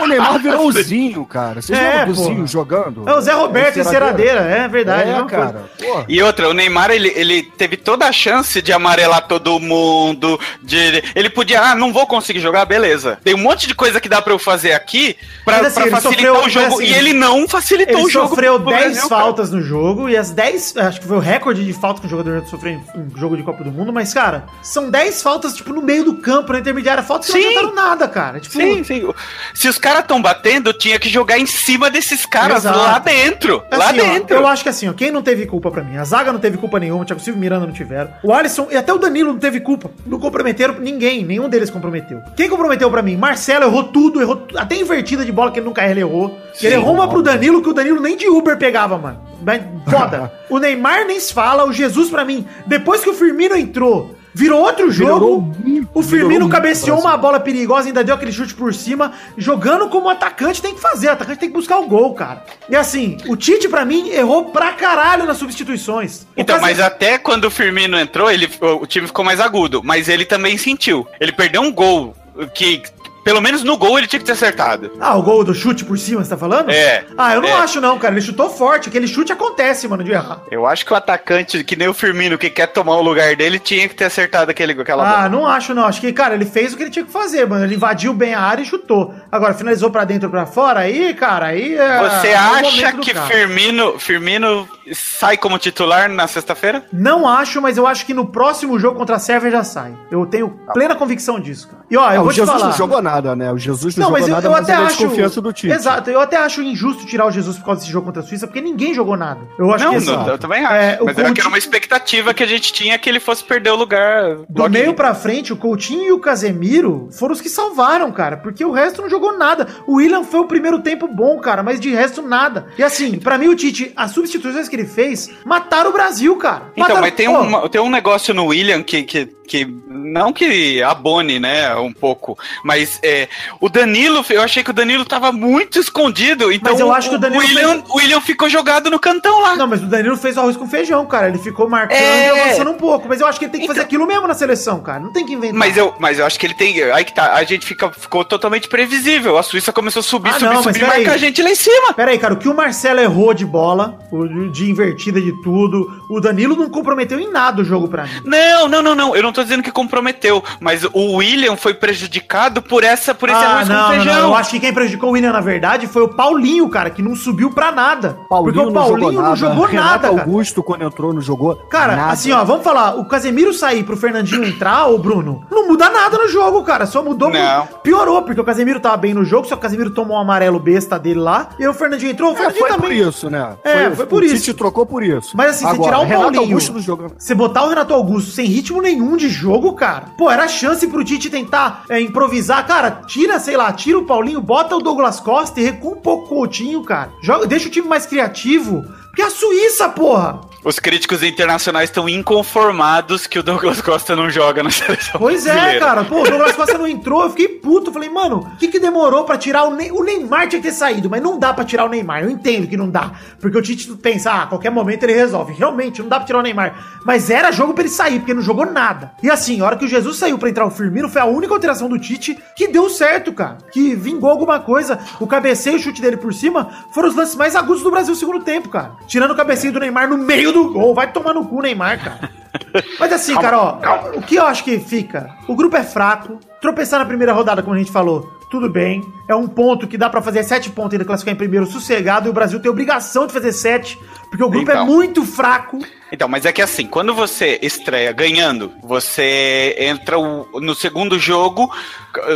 Speaker 5: O Neymar virou o Zinho, cara. Vocês
Speaker 4: É,
Speaker 5: lembram do. Zinho jogando?
Speaker 4: É o Zé Roberto em Ceradeira, é verdade.
Speaker 5: É,
Speaker 4: coisa.
Speaker 5: cara. Porra.
Speaker 3: E outra, o Neymar, ele, ele teve toda a chance de amarelar todo mundo, de... Ele podia, ah, não vou conseguir jogar, beleza. Tem um monte de coisa que dá pra eu fazer aqui pra,
Speaker 4: assim,
Speaker 3: pra
Speaker 4: ele
Speaker 3: facilitar
Speaker 4: sofreu-
Speaker 3: o jogo.
Speaker 4: assim,
Speaker 3: e ele não facilitou
Speaker 4: Ele
Speaker 3: o jogo.
Speaker 4: sofreu
Speaker 3: pro
Speaker 4: 10
Speaker 3: Brasil, cara.
Speaker 4: faltas no jogo e as 10, acho que foi o recorde de faltas que um jogador sofreu em um jogo de Copa do Mundo, mas, cara, são 10 faltas, tipo, no meio do campo, na intermediária, faltas que não
Speaker 3: Sim.
Speaker 4: adiantaram nada, cara. Tipo,
Speaker 3: Sim, sim. Se os caras estão batendo, tinha que jogar em cima desses caras
Speaker 4: Exato.
Speaker 3: lá dentro. lá
Speaker 4: Assim, ó,
Speaker 3: dentro.
Speaker 4: eu acho que assim, ó, quem não teve culpa pra mim? A zaga não teve culpa nenhuma, o Thiago Silva e o Miranda não tiveram. O Alisson e até o Danilo não teve culpa. Não comprometeram ninguém, nenhum deles comprometeu. Quem comprometeu pra mim? Marcelo errou tudo, errou até invertida de bola que ele nunca ele errou. ele errou uma pro Danilo que o Danilo nem de Uber pegava, mano. Mas foda. o Neymar nem se fala, o Jesus pra mim, depois que o Firmino entrou, Virou outro jogo.
Speaker 5: muito,
Speaker 4: O Firmino cabeceou
Speaker 5: o
Speaker 4: uma bola perigosa, ainda deu aquele chute por cima. Jogando como atacante tem que fazer. O atacante tem que buscar o gol, cara. E assim, o Tite, pra mim, errou pra caralho nas substituições. O
Speaker 3: Então, mas até quando o Firmino entrou, ele, o time ficou mais agudo. Mas ele também sentiu. Ele perdeu um gol que, pelo menos no gol, ele tinha que ter acertado.
Speaker 4: Ah, o gol do chute por cima, você tá falando?
Speaker 3: É.
Speaker 4: Ah, eu não
Speaker 3: É.
Speaker 4: acho não, cara. Ele chutou forte. Aquele chute acontece, mano, de errar.
Speaker 3: Eu acho que o atacante, que nem o Firmino, que quer tomar o lugar dele, tinha que ter acertado aquele, aquela
Speaker 4: Ah,
Speaker 3: bola.
Speaker 4: não acho não. Acho que, cara, ele fez o que ele tinha que fazer, mano. Ele invadiu bem a área e chutou. Agora, finalizou pra dentro pra fora, aí, cara, aí... é-
Speaker 3: Você
Speaker 4: é
Speaker 3: acha que
Speaker 4: cara.
Speaker 3: Firmino, Firmino sai como titular na sexta-feira?
Speaker 4: Não acho, mas eu acho que no próximo jogo contra a Sérvia já sai. Eu tenho plena convicção disso, cara. E ó, eu
Speaker 5: Ah,
Speaker 4: vou
Speaker 5: o
Speaker 4: te
Speaker 5: Jesus
Speaker 4: falar.
Speaker 5: não jogou nada, né? O Jesus não,
Speaker 4: Não, mas
Speaker 5: jogou
Speaker 4: eu,
Speaker 5: nada,
Speaker 4: eu
Speaker 5: mas
Speaker 4: até
Speaker 5: ele é
Speaker 4: acho.
Speaker 5: desconfiança do Tite.
Speaker 4: Exato, eu até acho injusto tirar o Jesus por causa desse jogo contra a Suíça, porque ninguém jogou nada. Eu acho
Speaker 3: não,
Speaker 4: que assim,
Speaker 3: não, eu também acho.
Speaker 4: é,
Speaker 3: mas era que era
Speaker 4: Coutinho-
Speaker 3: uma expectativa que a gente tinha que ele fosse perder o lugar.
Speaker 4: Do
Speaker 3: logo
Speaker 4: meio
Speaker 3: em-
Speaker 4: pra frente, o Coutinho e o Casemiro foram os que salvaram, cara. Porque o resto não jogou nada. O William foi o primeiro tempo bom, cara, mas de resto nada. E assim, pra mim o Tite, as substituições que ele fez, mataram o Brasil, cara.
Speaker 3: Então,
Speaker 4: Mataram-
Speaker 3: mas tem, um, tem um negócio no William que, que, que não que abone, né, um pouco, mas é, o Danilo, eu achei que o Danilo tava muito escondido, então
Speaker 4: Mas eu acho que o Danilo
Speaker 3: William, o William ficou jogado no cantão lá.
Speaker 4: Não, mas o Danilo fez o arroz com feijão, cara. Ele ficou marcando
Speaker 3: É.
Speaker 4: e avançando um pouco. Mas eu acho que ele tem que fazer
Speaker 3: Então-
Speaker 4: aquilo mesmo na seleção, cara. Não tem que inventar.
Speaker 3: Mas eu, mas eu acho que ele tem. Aí que tá. A gente fica, ficou totalmente previsível. A Suíça começou a subir,
Speaker 4: Ah,
Speaker 3: subir,
Speaker 4: não, mas
Speaker 3: subir,
Speaker 4: peraí.
Speaker 3: marcar a gente lá em cima.
Speaker 4: Pera aí, cara, o que o Marcelo errou de bola, o de invertida de tudo, o Danilo não comprometeu em nada o jogo pra mim.
Speaker 3: Não, não, não, não. Eu não tô dizendo que comprometeu, mas o William foi prejudicado por essa, por esse
Speaker 4: Ah,
Speaker 3: arroz
Speaker 4: não,
Speaker 3: com
Speaker 4: não,
Speaker 3: feijão.
Speaker 4: não. Eu acho que quem prejudicou o William, na verdade, foi o Paulinho, cara, que não subiu pra nada. Porque o Paulinho não jogou nada, cara.
Speaker 5: Augusto, quando entrou, não jogou
Speaker 4: Cara,
Speaker 5: nada.
Speaker 4: assim, ó, vamos falar, o Casemiro sair pro Fernandinho entrar, ô Bruno, não muda nada no jogo, cara. Só mudou,
Speaker 3: Não.
Speaker 4: piorou, porque o Casemiro tava bem no jogo, só que o Casemiro tomou um amarelo besta dele lá, e aí o Fernandinho entrou, o
Speaker 5: É,
Speaker 4: Fernandinho
Speaker 5: foi por
Speaker 4: também.
Speaker 5: isso, né?
Speaker 4: É, foi por
Speaker 5: o
Speaker 4: isso.
Speaker 5: Tite trocou por isso.
Speaker 4: Mas assim, você
Speaker 5: Agora,
Speaker 4: tirar o
Speaker 5: Renato
Speaker 4: Paulinho,
Speaker 5: Augusto não jogou.
Speaker 4: você botar o Renato Augusto sem ritmo nenhum de jogo, cara, pô, era chance pro Tite tentar é, improvisar. Cara, tira, sei lá, tira o Paulinho, bota o Douglas Costa e recua um pouco o Coutinho, cara. Joga, deixa o time mais criativo. Porque a Suíça, porra!
Speaker 3: Os críticos internacionais estão inconformados que o Douglas Costa não joga na seleção
Speaker 4: Pois é,
Speaker 3: brasileira.
Speaker 4: cara. Pô, o Douglas Costa não entrou, eu fiquei puto. Falei, mano, o que que demorou pra tirar o Neymar? O Neymar tinha que ter saído, mas não dá pra tirar o Neymar. Eu entendo que não dá. Porque o Tite pensa, ah, a qualquer momento ele resolve. Realmente, não dá pra tirar o Neymar. Mas era jogo pra ele sair, porque não jogou nada. E assim, a hora que o Jesus saiu pra entrar o Firmino, foi a única alteração do Tite que deu certo, cara. Que vingou alguma coisa. O cabeceio e o chute dele por cima foram os lances mais agudos do Brasil no segundo tempo, cara. Tirando o cabeceio do Neymar no meio do gol. Vai tomar no cu, Neymar, cara. Mas assim, cara, ó, o que eu acho que fica? O grupo é fraco. Tropeçar na primeira rodada, como a gente falou, tudo bem. É um ponto que dá pra fazer sete pontos ainda classificar em primeiro sossegado. E o Brasil tem obrigação de fazer sete, porque o grupo é
Speaker 3: Então.
Speaker 4: muito fraco.
Speaker 3: Então, mas é que assim, quando você estreia ganhando, você entra o- no segundo jogo,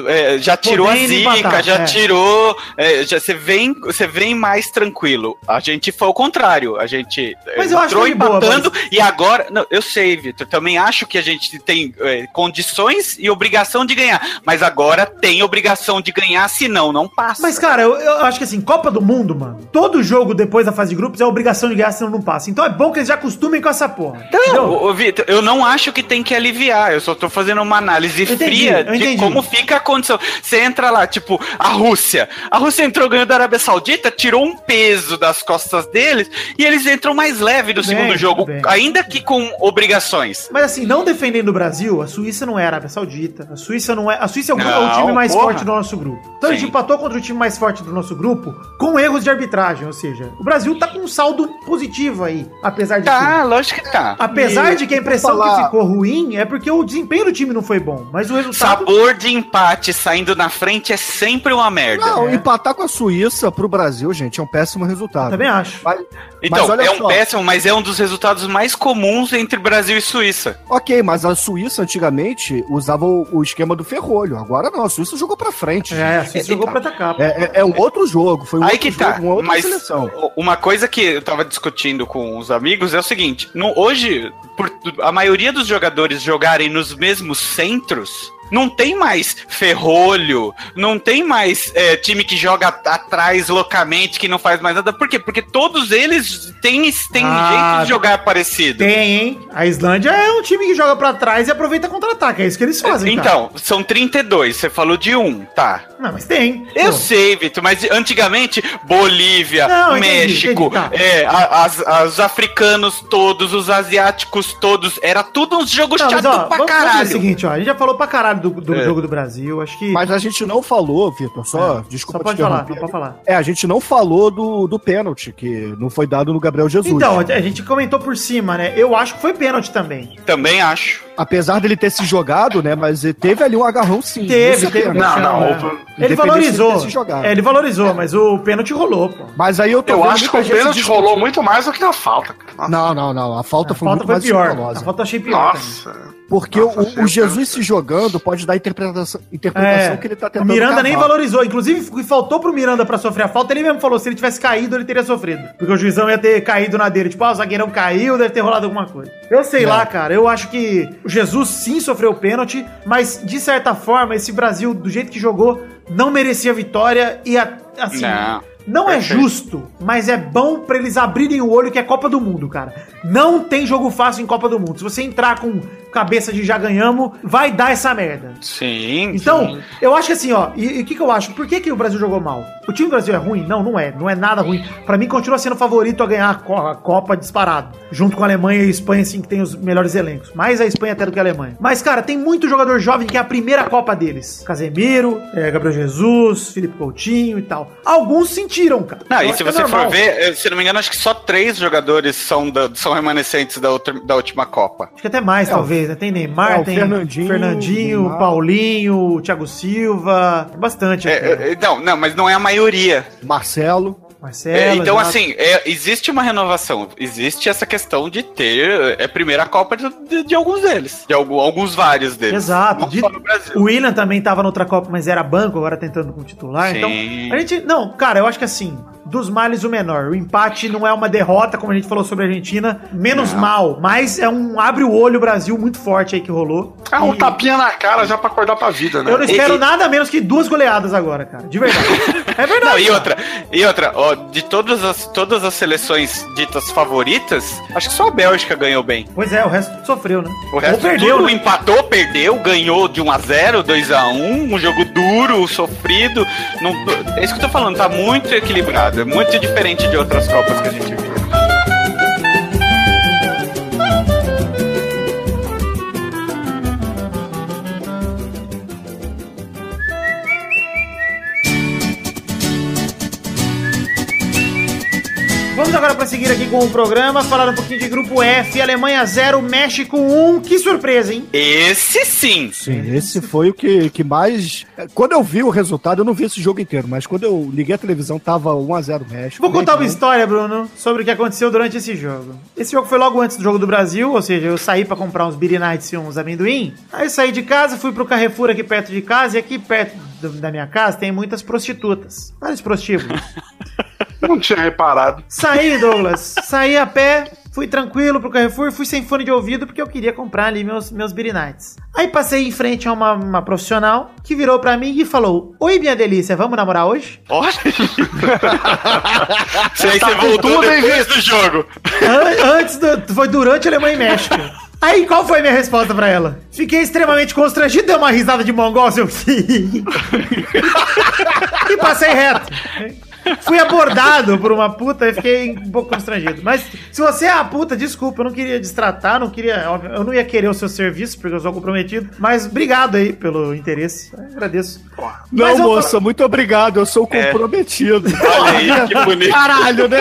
Speaker 3: é, já tirou
Speaker 4: Podendo
Speaker 3: a zica,
Speaker 4: empatar,
Speaker 3: já
Speaker 4: é.
Speaker 3: tirou, é, já você vem, você vem mais tranquilo. A gente foi o contrário, a gente é,
Speaker 4: Mas eu acho que de boa,
Speaker 3: empatando e agora, não, eu sei, Vitor, também acho que a gente tem é, condições e obrigação de ganhar, mas agora tem obrigação de ganhar, senão não passa.
Speaker 4: Mas, cara, eu, eu acho que assim, Copa do Mundo, mano, todo jogo depois da fase de grupos é obrigação de ganhar, senão não passa. Então é bom que eles já acostumem com essa porra.
Speaker 3: Não, ô, ô, Vitor, eu não acho que tem que aliviar. Eu só tô fazendo uma análise
Speaker 4: entendi,
Speaker 3: fria
Speaker 4: eu
Speaker 3: de como fica a condição. Você entra lá, tipo, a Rússia. A Rússia entrou ganhando da Arábia Saudita, tirou um peso das costas deles e eles entram mais leve no
Speaker 4: bem,
Speaker 3: segundo jogo,
Speaker 4: bem.
Speaker 3: ainda que com obrigações.
Speaker 4: Mas assim, não defendendo o Brasil, a Suíça não é a Arábia Saudita. A Suíça não é. A Suíça é o, é o
Speaker 3: Não,
Speaker 4: time mais
Speaker 3: porra.
Speaker 4: forte do nosso grupo. Então a gente
Speaker 3: Sim.
Speaker 4: empatou contra o time mais forte do nosso grupo com erros de arbitragem. Ou seja, o Brasil tá com um saldo positivo aí, apesar de
Speaker 3: Tá,
Speaker 4: tudo.
Speaker 3: lógico que tá.
Speaker 4: Apesar
Speaker 5: E
Speaker 4: de que a impressão
Speaker 5: falar-
Speaker 4: que ficou ruim é porque o desempenho do time não foi bom. Mas o resultado.
Speaker 3: Sabor de empate saindo na frente é sempre uma merda.
Speaker 5: Não,
Speaker 4: É.
Speaker 5: empatar com a Suíça pro Brasil, gente, é um péssimo resultado.
Speaker 4: Também acho.
Speaker 5: Mas,
Speaker 3: Então,
Speaker 5: mas
Speaker 3: é um
Speaker 5: só.
Speaker 3: péssimo, mas é um dos resultados mais comuns entre Brasil e Suíça.
Speaker 5: Ok, mas a Suíça antigamente usava o, o esquema do ferrolho. Agora não, a Suíça jogou pra frente.
Speaker 4: É, a Suíça jogou pra atacar.
Speaker 5: É, é- é um outro jogo, foi um
Speaker 3: Aí
Speaker 5: outro
Speaker 3: que tá,
Speaker 5: jogo, uma outra
Speaker 3: mas
Speaker 5: seleção.
Speaker 3: uma coisa que eu tava discutindo com os amigos é o seguinte, no, hoje, por a maioria dos jogadores jogarem nos mesmos centros, Não tem mais ferrolho, não tem mais é, time que joga atrás loucamente, que não faz mais nada. Por quê? Porque todos eles têm, têm
Speaker 4: Ah,
Speaker 3: jeito de jogar parecido.
Speaker 4: Tem, hein? A Islândia é um time que joga pra trás e aproveita contra-ataque. É isso que eles fazem, cara.
Speaker 3: Então, são 32, você falou de um, tá.
Speaker 4: Não, mas tem.
Speaker 3: Eu
Speaker 4: Pô.
Speaker 3: sei, Vitor, mas antigamente, Bolívia,
Speaker 4: Não, entendi,
Speaker 3: México,
Speaker 4: entendi, tá.
Speaker 3: é, a- as- a- os africanos todos, os asiáticos todos, era tudo uns jogos chato pra
Speaker 4: vamos, vamos fazer
Speaker 3: caralho.
Speaker 4: o seguinte, ó. A gente já falou pra caralho do, do
Speaker 3: É.
Speaker 4: jogo do Brasil. Acho que.
Speaker 5: Mas a gente não falou, Vitor, só,
Speaker 4: É,
Speaker 5: desculpa
Speaker 4: Só pode
Speaker 5: te
Speaker 4: falar, não pode falar.
Speaker 5: É, a gente não falou do, do pênalti, que não foi dado no Gabriel Jesus.
Speaker 4: Então, a gente comentou por cima, né? Eu acho que foi pênalti também.
Speaker 3: Também acho.
Speaker 5: Apesar dele ter se jogado, né? Mas ele teve ali um agarrão sim.
Speaker 4: Teve,
Speaker 5: é
Speaker 4: teve.
Speaker 5: pênalti.
Speaker 6: Não, não,
Speaker 4: Ele valorizou. É, ele valorizou, mas o pênalti rolou, pô.
Speaker 5: Mas aí eu tô
Speaker 6: Eu acho que o pênalti rolou muito mais do que a falta, cara.
Speaker 5: Não, não, não. A falta
Speaker 4: A
Speaker 5: foi
Speaker 4: falta
Speaker 5: muito
Speaker 4: foi
Speaker 5: mais
Speaker 4: pior. A falta eu achei pior também.
Speaker 5: Porque
Speaker 6: Nossa,
Speaker 5: o,
Speaker 6: achei
Speaker 5: o Jesus se jogando pode dar a interpretação, interpretação
Speaker 4: É,
Speaker 5: que ele tá
Speaker 4: o
Speaker 5: tentando
Speaker 4: Miranda nem valorizou. Inclusive, o faltou pro Miranda pra sofrer a falta, ele mesmo falou: se ele tivesse caído, ele teria sofrido. Porque o juizão ia ter caído na dele. Tipo, ah, o zagueirão caiu, deve ter rolado alguma coisa. Eu sei
Speaker 5: É.
Speaker 4: lá, cara. Eu acho que o Jesus sim sofreu pênalti, mas de certa forma, esse Brasil, do jeito que jogou, não merecia vitória e a- assim.
Speaker 3: Não.
Speaker 4: Não é justo, mas é bom pra eles abrirem o olho que é Copa do Mundo, cara. Não tem jogo fácil em Copa do Mundo. Se você entrar com cabeça de já ganhamos, vai dar essa merda.
Speaker 3: Sim.
Speaker 4: Então,
Speaker 3: sim.
Speaker 4: eu acho que assim, ó, e e o que, que eu acho? Por que, que o Brasil jogou mal? O time do Brasil é ruim? Não, não é. Não é nada ruim. Pra mim, continua sendo favorito a ganhar a, Co- a Copa disparado. Junto com a Alemanha e a Espanha, assim, que tem os melhores elencos. Mais a Espanha até do que a Alemanha. Mas, cara, tem muito jogador jovem que é a primeira Copa deles. Casemiro, é, Gabriel Jesus, Felipe Coutinho e tal. Alguns sentiram, cara.
Speaker 3: Não,
Speaker 4: Eu
Speaker 3: e se
Speaker 4: é
Speaker 3: você for
Speaker 4: normal.
Speaker 3: ver, eh, se não me engano, acho que só três jogadores são, da- são remanescentes da, outra- da última Copa.
Speaker 4: Acho que até mais,
Speaker 5: É,
Speaker 4: talvez, né? Tem Neymar,
Speaker 5: é,
Speaker 4: tem
Speaker 5: Fernandinho,
Speaker 4: Fernandinho,
Speaker 5: Neymar.
Speaker 4: Paulinho, Thiago Silva. Tem bastante.
Speaker 3: É,
Speaker 4: até.
Speaker 3: é, não, não, mas não é a maioria.
Speaker 5: Marcelo.
Speaker 4: Marcelo.
Speaker 3: É, então, assim, é, existe uma renovação. Existe essa questão de ter é a primeira Copa de, de- de alguns deles. De algum- alguns vários deles.
Speaker 4: Exato. De-. O William também tava noutra Copa, mas era banco, agora tentando com titular.
Speaker 3: Sim.
Speaker 4: Então, a gente. Não, cara, eu acho que assim, dos males o menor. O empate não é uma derrota, como a gente falou sobre a Argentina, menos
Speaker 3: Não.
Speaker 4: mal, mas é um abre o olho Brasil muito forte aí que rolou.
Speaker 6: Ah, um
Speaker 4: E
Speaker 6: tapinha na cara já pra acordar pra vida, né?
Speaker 4: Eu não espero
Speaker 3: E-
Speaker 4: nada menos que duas goleadas agora, cara. De verdade. é verdade.
Speaker 3: Não, e outra, e outra, ó, de todas as, todas as seleções ditas favoritas, acho que só a Bélgica ganhou bem.
Speaker 4: Pois é, o resto sofreu, né?
Speaker 3: O resto
Speaker 4: Ou perdeu,
Speaker 3: tudo
Speaker 4: né?
Speaker 3: empatou, perdeu, ganhou de 1 a 0 2 a 1 um jogo duro, sofrido. Não, é isso que eu tô falando, tá muito equilibrado, é muito diferente de outras Copas que a gente viu.
Speaker 4: Vamos agora para seguir aqui com o programa, falar um pouquinho de grupo F, Alemanha 0, México 1. Que surpresa, hein?
Speaker 3: Esse sim.
Speaker 5: Sim, esse foi o que, que mais. Quando eu vi o resultado, eu não vi esse jogo inteiro, mas quando eu liguei a televisão, tava 1x0 México.
Speaker 4: Vou contar uma
Speaker 5: Então,
Speaker 4: história, Bruno, sobre o que aconteceu durante esse jogo. Esse jogo foi logo antes do jogo do Brasil, ou seja, eu saí pra comprar uns Beer Nights e uns amendoim. Aí saí de casa, fui pro Carrefour aqui perto de casa, e aqui perto do- da minha casa tem muitas prostitutas. Vários prostíbulos.
Speaker 6: Não tinha reparado.
Speaker 4: Saí, Douglas. Saí a pé, fui tranquilo pro Carrefour, fui sem fone de ouvido porque eu queria comprar ali meus, meus Nights. Aí passei em frente a uma, uma profissional que virou pra mim e falou: Oi, minha delícia, vamos namorar hoje?
Speaker 3: Olha! Você aí você voltou depois do jogo.
Speaker 4: An- Antes do. Foi durante Alemanha e México. Aí qual foi a minha resposta pra ela? Fiquei extremamente constrangido, dei uma risada de mongol, seu sim. e passei reto. Fui abordado por uma puta e fiquei um pouco constrangido. Mas se você é a puta, desculpa, eu não queria destratar, não queria. Eu não ia querer o seu serviço, porque eu sou comprometido. Mas obrigado aí pelo interesse. Eu agradeço.
Speaker 5: Não, moça, muito obrigado. Eu sou comprometido.
Speaker 3: Olha aí, que bonito.
Speaker 5: Caralho, né?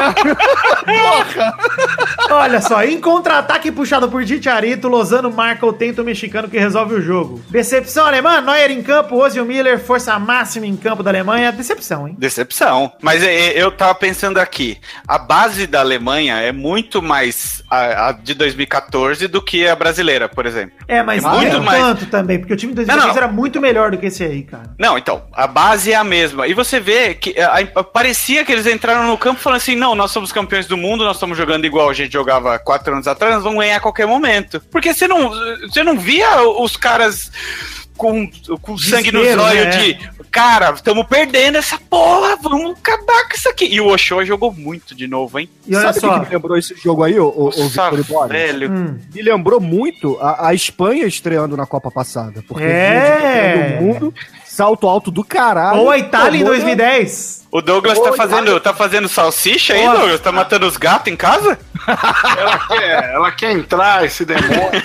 Speaker 4: Olha só, em contra-ataque puxado por Titiarito, Lozano marca o tento mexicano que resolve o jogo. Decepção alemã, Neuer em campo, Ozil Miller, força máxima em campo da Alemanha. Decepção, hein?
Speaker 3: Decepção. Mas é, é, eu tava pensando aqui, a base da Alemanha é muito mais a, a de 2014 do que a brasileira, por exemplo.
Speaker 4: É, mas
Speaker 3: É
Speaker 4: não
Speaker 3: muito mais-
Speaker 4: tanto também, porque o time do
Speaker 3: Não,
Speaker 4: 2016
Speaker 3: não.
Speaker 4: era muito melhor do que esse aí, cara.
Speaker 3: Não, então, a base é a mesma. E você vê que é, a- parecia que eles entraram no campo falando assim: não, nós somos campeões do mundo, nós estamos jogando igual a gente jogava quatro anos atrás, nós vamos ganhar a qualquer momento. Porque você não, você não via os caras com, com sangue nos olhos
Speaker 4: né?
Speaker 3: de. Cara, estamos perdendo essa porra, vamos acabar com isso aqui. E o Oshô jogou muito de novo, hein?
Speaker 4: E olha
Speaker 5: Sabe o
Speaker 4: só.
Speaker 5: que me lembrou esse jogo aí, o, o, o
Speaker 3: Nossa,
Speaker 5: Victor Boris?
Speaker 3: velho.
Speaker 4: Hum,
Speaker 5: Me lembrou muito a, a Espanha estreando na Copa passada. Porque
Speaker 4: É.
Speaker 5: de todo mundo, salto alto do caralho.
Speaker 4: Ou a Itália em
Speaker 5: tomou, né?
Speaker 4: 2010.
Speaker 3: O Douglas tá
Speaker 5: Oi,
Speaker 3: fazendo, tá fazendo salsicha aí. Douglas? Tá matando os gatos em casa?
Speaker 6: Ela quer, ela quer entrar, esse demônio.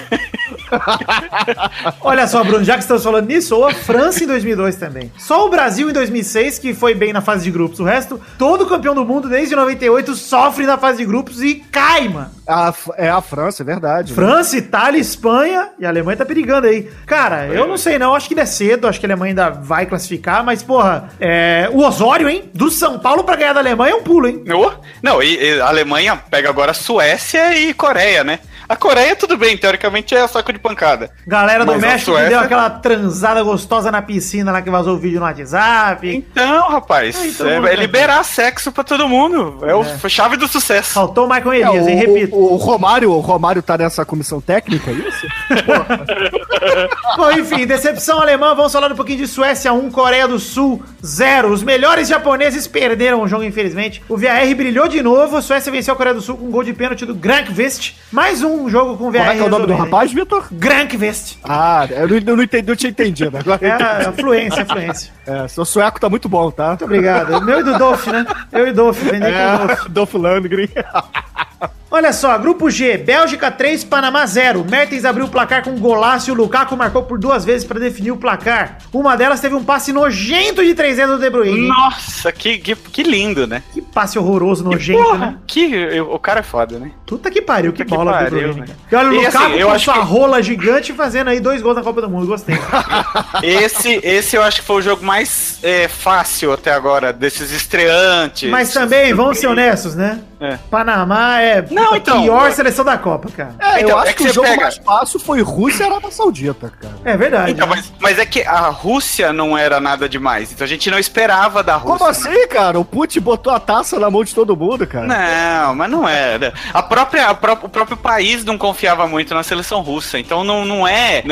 Speaker 4: Olha só, Bruno, já que estamos falando nisso, ou a França em 2002 também. Só o Brasil em 2006 que foi bem na fase de grupos. O resto, todo campeão do mundo desde 98 sofre na fase de grupos e cai, mano.
Speaker 5: A- é a França, é verdade.
Speaker 4: França, Itália, Espanha e a Alemanha tá perigando aí. Cara, eu não sei não, acho que ainda é cedo, acho que a Alemanha ainda vai classificar, mas porra, é, o Osório, hein? Do São Paulo pra ganhar da Alemanha é um pulo, hein?
Speaker 3: Ô, Não, e, e a Alemanha pega agora Suécia e Coreia, né? A Coreia, tudo bem, teoricamente é saco de pancada.
Speaker 4: Galera do
Speaker 3: Mas
Speaker 4: México que
Speaker 3: Suécia-
Speaker 4: deu aquela transada gostosa na piscina lá que vazou o vídeo no WhatsApp.
Speaker 3: Então, rapaz,
Speaker 4: Ah, então
Speaker 3: é, é liberar sexo pra todo mundo. É, o a chave do sucesso.
Speaker 4: Faltou o Michael
Speaker 5: É,
Speaker 4: Elias, hein?
Speaker 5: o,
Speaker 4: Repito.
Speaker 5: o, o Romário, o Romário tá nessa comissão técnica, é isso?
Speaker 4: Bom, enfim, decepção alemã. Vamos falar um pouquinho de Suécia 1, Coreia do Sul 0. Os melhores japoneses perderam o jogo, infelizmente. O VAR brilhou de novo. A Suécia venceu a Coreia do Sul com um gol de pênalti do Grankvist. Mais um jogo com o VAR.
Speaker 5: Como é que é o nome do rapaz, Vitor?
Speaker 4: Grankvist.
Speaker 5: Ah, eu não, eu não entendi, não tinha entendido. Agora eu
Speaker 4: É a fluência, a fluência.
Speaker 5: É, seu sueco tá muito bom, tá?
Speaker 4: Muito obrigado. Meu e do Dolph, né? Eu e Dolph. Vender com o Dolph.
Speaker 5: É, Dolph Lundgren.
Speaker 4: Olha só, grupo G, Bélgica 3, Panamá 0. Mertens abriu o placar com um golaço e o Lukaku marcou por duas vezes para definir o placar. Uma delas teve um passe nojento de 3 do De Bruyne.
Speaker 3: Nossa, que, que, que lindo, né?
Speaker 4: Que passe horroroso, nojento,
Speaker 3: Porra,
Speaker 4: né?
Speaker 3: que, o cara é foda, né?
Speaker 4: Puta que pariu, que
Speaker 3: Puta que
Speaker 4: bola do De
Speaker 3: pariu,
Speaker 4: Bruyne.
Speaker 3: né?
Speaker 4: E olha o
Speaker 3: E,
Speaker 4: Lukaku
Speaker 3: assim, eu
Speaker 4: com
Speaker 3: acho
Speaker 4: sua
Speaker 3: que-
Speaker 4: rola gigante fazendo aí dois gols na Copa do Mundo. Gostei.
Speaker 3: Esse, esse eu acho que foi o jogo mais é, fácil até agora, desses estreantes.
Speaker 4: Mas também, vamos ser honestos, né?
Speaker 3: É.
Speaker 4: Panamá é
Speaker 3: Não,
Speaker 4: a
Speaker 3: então,
Speaker 4: pior
Speaker 3: é-
Speaker 4: seleção da Copa, cara.
Speaker 5: É,
Speaker 3: Então,
Speaker 5: eu acho
Speaker 3: é
Speaker 5: que,
Speaker 3: que
Speaker 5: o jogo
Speaker 3: pega-
Speaker 5: mais fácil foi Rússia e Arábia Saudita, cara.
Speaker 4: É verdade.
Speaker 3: Então,
Speaker 4: né?
Speaker 3: mas, mas é que a Rússia não era nada demais. Então a gente não esperava da Rússia.
Speaker 5: Como assim, cara? O Putin botou a taça na mão de todo mundo, cara.
Speaker 3: Não, mas não era. A própria, a pró- o próprio país não confiava muito na seleção russa. Então não, não é.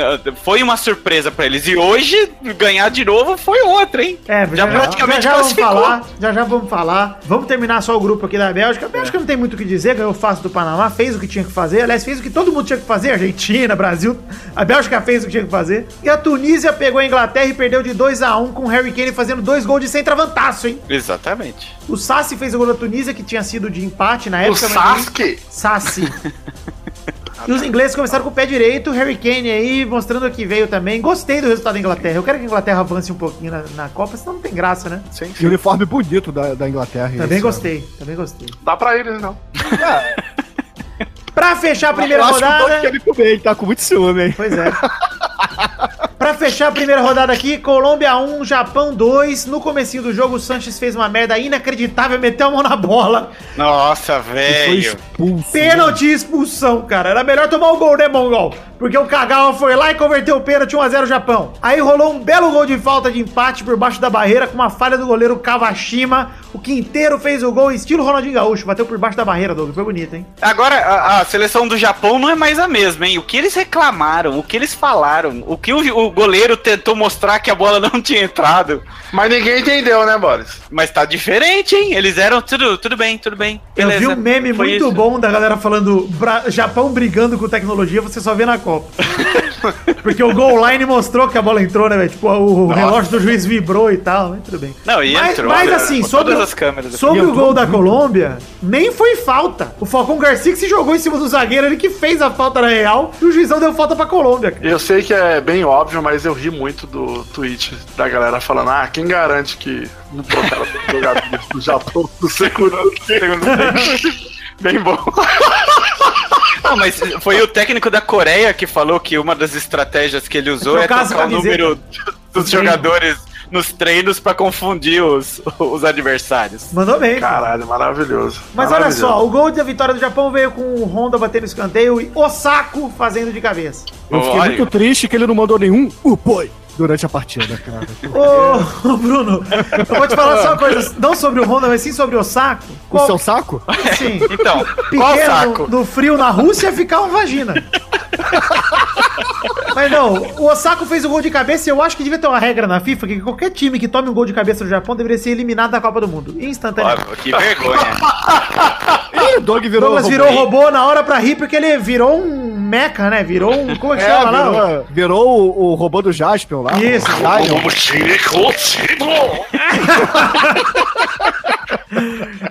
Speaker 3: Foi uma surpresa pra eles. E hoje, ganhar de novo foi outra, hein?
Speaker 4: É,
Speaker 3: já, praticamente
Speaker 4: já, já vamos falar, já já vamos falar. Vamos terminar só o grupo aqui da Bélgica. A Bélgica não tem muito o que dizer, ganhou fácil do Panamá, fez o que tinha que fazer. Aliás, fez o que todo mundo tinha que fazer, Argentina, Brasil. A Bélgica fez o que tinha que fazer. E a Tunísia pegou a Inglaterra e perdeu de 2 a 1 com o Harry Kane fazendo dois gols de centravantaço, hein?
Speaker 3: Exatamente.
Speaker 4: O Sassi fez o gol da Tunísia, que tinha sido de empate na
Speaker 6: O
Speaker 4: época. mas-
Speaker 6: Sasuke.
Speaker 4: Sassi. E os ingleses começaram com o pé direito, Harry Kane aí mostrando que veio também. Gostei do resultado da Inglaterra. Eu quero que a Inglaterra avance um pouquinho na, na Copa, senão não tem graça, né?
Speaker 6: Sim,
Speaker 5: E
Speaker 6: sim.
Speaker 5: uniforme bonito da, da Inglaterra.
Speaker 4: Também
Speaker 5: esse
Speaker 4: gostei, também gostei.
Speaker 6: Dá pra eles, não.
Speaker 4: Pra fechar a primeira
Speaker 5: eu acho que o
Speaker 4: rodada.
Speaker 5: quer me comer, ele tá com muito ciúme, hein?
Speaker 4: Pois é. Pra fechar a primeira rodada aqui, Colômbia 1, Japão 2. No comecinho do jogo, o Sanches fez uma merda inacreditável, meteu a mão na bola.
Speaker 3: Nossa, velho.
Speaker 5: expulso.
Speaker 4: Pênalti e expulsão, cara. Era melhor tomar o gol, né, Mongol? Porque o Kagawa foi lá e converteu o pênalti 1x0 Japão. Aí rolou um belo gol de falta de empate por baixo da barreira com uma falha do goleiro Kawashima. O Quinteiro fez o gol estilo Ronaldinho Gaúcho. Bateu por baixo da barreira, Douglas. Foi bonito, hein?
Speaker 3: Agora, a, a seleção do Japão não é mais a mesma, hein? O que eles reclamaram, o que eles falaram, o que o, o goleiro tentou mostrar que a bola não tinha entrado.
Speaker 6: Mas ninguém entendeu, né, Boris?
Speaker 3: Mas tá diferente, hein? Eles eram tudo, tudo bem, tudo bem.
Speaker 4: Eu vi um meme
Speaker 3: Foi
Speaker 4: muito
Speaker 3: isso.
Speaker 4: bom da galera falando Bra- Japão brigando com tecnologia, você só vê na Copa. Porque o goal line mostrou que a bola entrou, né, velho? Tipo, o
Speaker 3: Nossa.
Speaker 4: relógio do juiz vibrou e tal, mas tudo bem.
Speaker 3: Não, e
Speaker 4: mas,
Speaker 3: entrou,
Speaker 4: mas assim, sobre,
Speaker 3: todas as câmeras.
Speaker 4: sobre o gol da Colômbia, nem foi falta. O Falcão Garcia que se jogou em cima do zagueiro, ele que fez a falta na real, e o juizão deu falta pra Colômbia, cara.
Speaker 6: Eu sei que é bem óbvio, mas eu ri muito do tweet da galera falando: ah, quem garante que não trocaram os jogadores do Japão do segundo tempo?
Speaker 3: Bem bom. Não, mas foi o técnico da Coreia que falou que uma das estratégias que ele usou é
Speaker 4: Trocar
Speaker 3: o número dos jogadores nos treinos pra confundir os, os adversários.
Speaker 4: Mandou bem. cara.
Speaker 6: Caralho, maravilhoso.
Speaker 4: Mas olha
Speaker 6: Maravilhoso.
Speaker 4: só, o gol da vitória do Japão veio com o Honda batendo escanteio e Osako fazendo de cabeça.
Speaker 5: Eu fiquei
Speaker 3: Olha.
Speaker 5: muito triste que ele não mandou nenhum upoi durante a partida, cara.
Speaker 4: Ô, Bruno, eu vou te falar só uma coisa, não sobre o Honda, mas sim sobre o Osako.
Speaker 5: O seu saco?
Speaker 4: Sim,
Speaker 3: Então, qual
Speaker 4: pequeno
Speaker 3: saco?
Speaker 4: no, no frio na Rússia ficar uma vagina. Mas não, o Osako fez o gol de cabeça e eu acho que devia ter uma regra na FIFA que qualquer time que tome um gol de cabeça do Japão deveria ser eliminado da Copa do Mundo. Instantaneamente.
Speaker 3: Ó, que vergonha.
Speaker 5: Ih, o Doug virou
Speaker 4: Douglas virou robô na hora pra rir porque ele virou um mecha, né? Virou um. Como é que
Speaker 5: É,
Speaker 4: chama lá?
Speaker 5: virou, virou o, o robô do Jaspion lá.
Speaker 4: Isso.
Speaker 5: O Lion.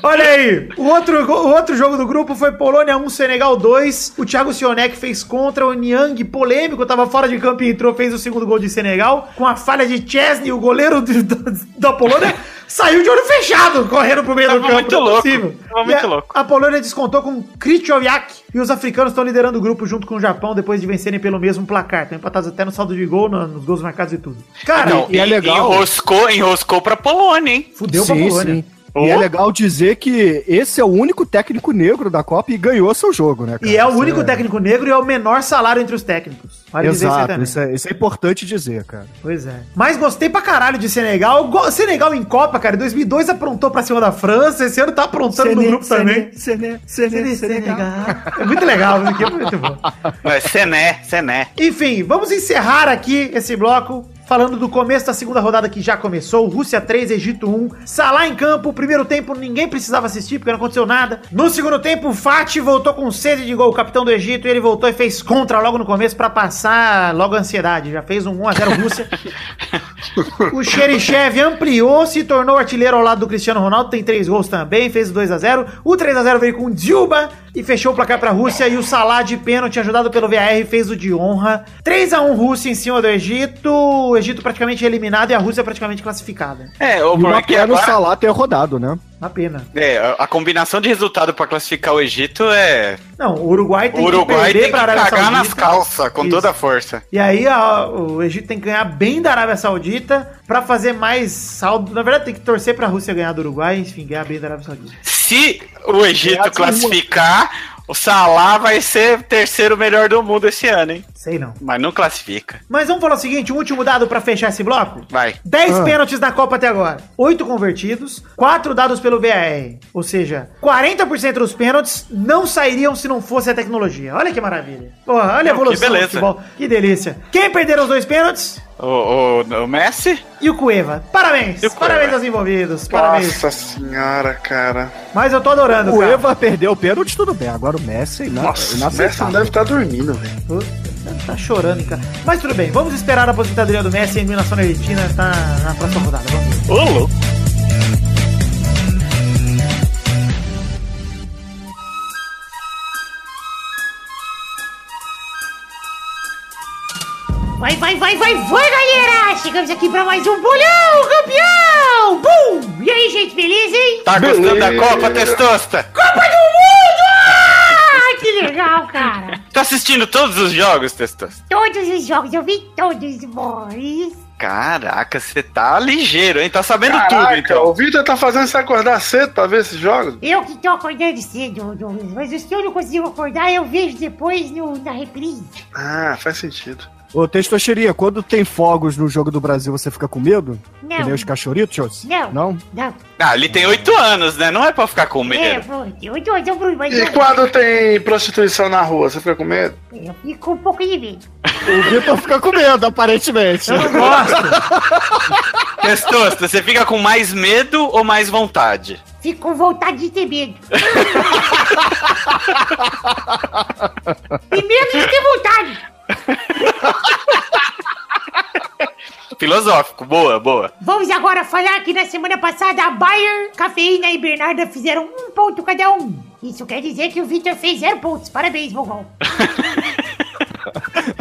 Speaker 4: Olha aí, o outro, o outro jogo do grupo foi Polônia 1, Senegal 2. O Thiago Sionek fez contra o Niang, polêmico, tava fora de campo e entrou, fez o segundo gol de Senegal. Com a falha de Chesney, o goleiro de- da, da Polônia, saiu de olho fechado, correndo pro meio do
Speaker 3: Tava
Speaker 4: campo.
Speaker 3: muito
Speaker 4: é
Speaker 3: louco,
Speaker 4: possível.
Speaker 3: tava
Speaker 4: E
Speaker 3: muito
Speaker 4: a,
Speaker 3: louco.
Speaker 4: A Polônia descontou com Krychowiak e os africanos estão liderando o grupo junto com o Japão depois de vencerem pelo mesmo placar. Estão empatados até no saldo de gol, no- nos gols marcados e tudo. Cara,
Speaker 3: Não,
Speaker 5: e é
Speaker 3: en-
Speaker 5: legal.
Speaker 3: Enroscou, enroscou pra Polônia, hein?
Speaker 4: fudeu pra Polônia.
Speaker 5: E é legal dizer que esse é o único técnico negro da Copa e ganhou seu jogo, né? cara?
Speaker 4: E é o único técnico negro e é o menor salário entre os técnicos. Vale dizer isso aí
Speaker 5: Exato, isso é, isso é importante dizer, cara.
Speaker 4: Pois é. Mas gostei pra caralho de Senegal. Go- Senegal em Copa, cara. Em 2002 aprontou pra cima da França. Esse ano tá aprontando no grupo também.
Speaker 5: Sené,
Speaker 4: Sene- Senegal. É muito legal, isso aqui é muito bom.
Speaker 3: É, Sené, Sené.
Speaker 4: Enfim, vamos encerrar aqui esse bloco. Falando do começo da segunda rodada que já começou, Rússia 3, Egito 1, Salah em campo, primeiro tempo ninguém precisava assistir porque não aconteceu nada. No segundo tempo, o Fati voltou com sede de gol, o capitão do Egito, e ele voltou e fez contra logo no começo pra passar logo a ansiedade. Já fez um 1x0 Rússia. O Xerichev ampliou, se tornou artilheiro ao lado do Cristiano Ronaldo, tem três gols também, fez o 2x0. O 3x0 veio com o Dilba e fechou o placar pra Rússia. E o Salah de pênalti, ajudado pelo VAR, fez o de honra. 3x1 Rússia em cima do Egito. O Egito praticamente eliminado e a Rússia praticamente classificada.
Speaker 3: É, o
Speaker 5: E
Speaker 3: problema
Speaker 5: uma
Speaker 3: é que
Speaker 5: pena o
Speaker 3: agora...
Speaker 5: Salah ter rodado, né?
Speaker 4: Uma pena.
Speaker 3: É, a- a combinação de resultado pra classificar o Egito é...
Speaker 4: Não, o Uruguai tem
Speaker 3: O Uruguai
Speaker 4: que perder
Speaker 3: tem que
Speaker 4: pra Arábia
Speaker 3: cagar nas
Speaker 4: Saudita.
Speaker 3: calças, com
Speaker 4: Isso.
Speaker 3: toda a força.
Speaker 4: E aí a- o Egito tem que ganhar bem da Arábia Saudita pra fazer mais saldo. Na verdade, tem que torcer pra Rússia ganhar do Uruguai, enfim, ganhar bem da Arábia Saudita.
Speaker 3: Se o Egito classificar, o Salah vai ser terceiro melhor do mundo esse ano, hein?
Speaker 4: Sei não.
Speaker 3: Mas não classifica.
Speaker 4: Mas vamos falar o seguinte, um último dado pra fechar esse bloco?
Speaker 3: Vai.
Speaker 4: 10
Speaker 5: Ah.
Speaker 4: pênaltis da Copa até agora. 8 convertidos, 4 dados pelo VAR. Ou seja, 40% dos pênaltis não sairiam se não fosse a tecnologia. Olha que maravilha. Porra, olha a
Speaker 3: Não, que
Speaker 4: evolução do
Speaker 3: beleza.
Speaker 4: futebol. Que delícia. Quem perderam os dois pênaltis?
Speaker 3: O, o, o Messi?
Speaker 4: E o Cueva. Parabéns.
Speaker 3: O Cueva.
Speaker 4: Parabéns aos envolvidos. Parabéns.
Speaker 6: Nossa senhora, cara.
Speaker 4: Mas eu tô adorando,
Speaker 5: O
Speaker 4: cara.
Speaker 5: Eva perdeu o pênalti, tudo bem. Agora o Messi é ina-
Speaker 6: Nossa, o Messi não deve estar dormindo, velho.
Speaker 4: Tá chorando, cara. Mas tudo bem, vamos esperar a aposentadoria do Messi em eliminação na Argentina tá na próxima rodada. Vamos ver.
Speaker 3: Ô, louco.
Speaker 8: Vai, vai, vai, vai, vai, galera! Chegamos aqui pra mais um bolão, campeão! Bum! E aí, gente, beleza, hein?
Speaker 3: Tá gostando da. Copa, Testosta?
Speaker 8: Copa do Mundo! Ah, que legal, cara!
Speaker 3: Tá assistindo todos os jogos, Testosta?
Speaker 8: Todos os jogos, eu vi todos, boys.
Speaker 3: Caraca, você tá ligeiro, hein? Tá sabendo tudo,
Speaker 6: Caraca,
Speaker 3: então.
Speaker 6: o Vitor tá fazendo você acordar cedo pra ver esses jogos?
Speaker 8: Eu que tô acordando cedo, Douglas, mas os que eu não consigo acordar, eu vejo depois no, na reprise.
Speaker 6: Ah, faz sentido.
Speaker 5: Ô, Testosteria, quando tem fogos no jogo do Brasil, você fica com medo?
Speaker 8: Não.
Speaker 5: Que nem os cachorritos?
Speaker 8: Não.
Speaker 5: Não?
Speaker 8: Não.
Speaker 3: Ah, ele tem oito anos, né? Não é pra ficar com
Speaker 8: É,
Speaker 3: medo.
Speaker 8: pô, eu tô, eu, Bruno, mas
Speaker 6: E quando tem prostituição na rua, você fica com medo?
Speaker 8: eu fico com um pouco de medo.
Speaker 5: O Vitor fica com medo, aparentemente.
Speaker 4: Eu não gosto.
Speaker 3: Testosta, você fica com mais medo ou mais vontade?
Speaker 8: Fico com vontade de ter medo. e medo de ter vontade.
Speaker 3: Filosófico, boa, boa.
Speaker 8: Vamos agora falar que na semana passada a Bayer, Cafeína e Bernarda fizeram um ponto cada um. Isso quer dizer que o Victor fez zero pontos. Parabéns, Vogão.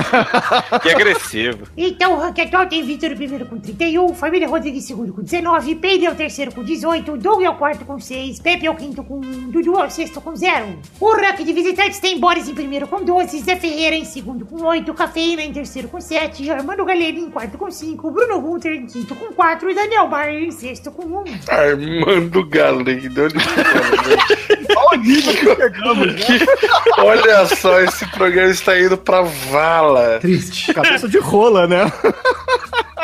Speaker 3: Que agressivo.
Speaker 8: Então o ranking atual tem Vitor primeiro com 31, Família Rodrigues segundo com 19, Pedro é o terceiro com 18, Doug é o quarto com 6, Pepe é o quinto com 1, Dudu é o sexto com 0. O ranking de visitantes tem Boris em primeiro com 12, Zé Ferreira em segundo com 8, Cafeína em terceiro com 7, Armando Galera em quarto com 5, Bruno Gunter em quinto com 4 e Daniel Bar em sexto com 1.
Speaker 6: Armando Galego, onde
Speaker 5: Olha o nível que pegamos, né?
Speaker 6: Olha só, esse programa está indo pra vala.
Speaker 4: Triste.
Speaker 5: Cabeça de rola, né?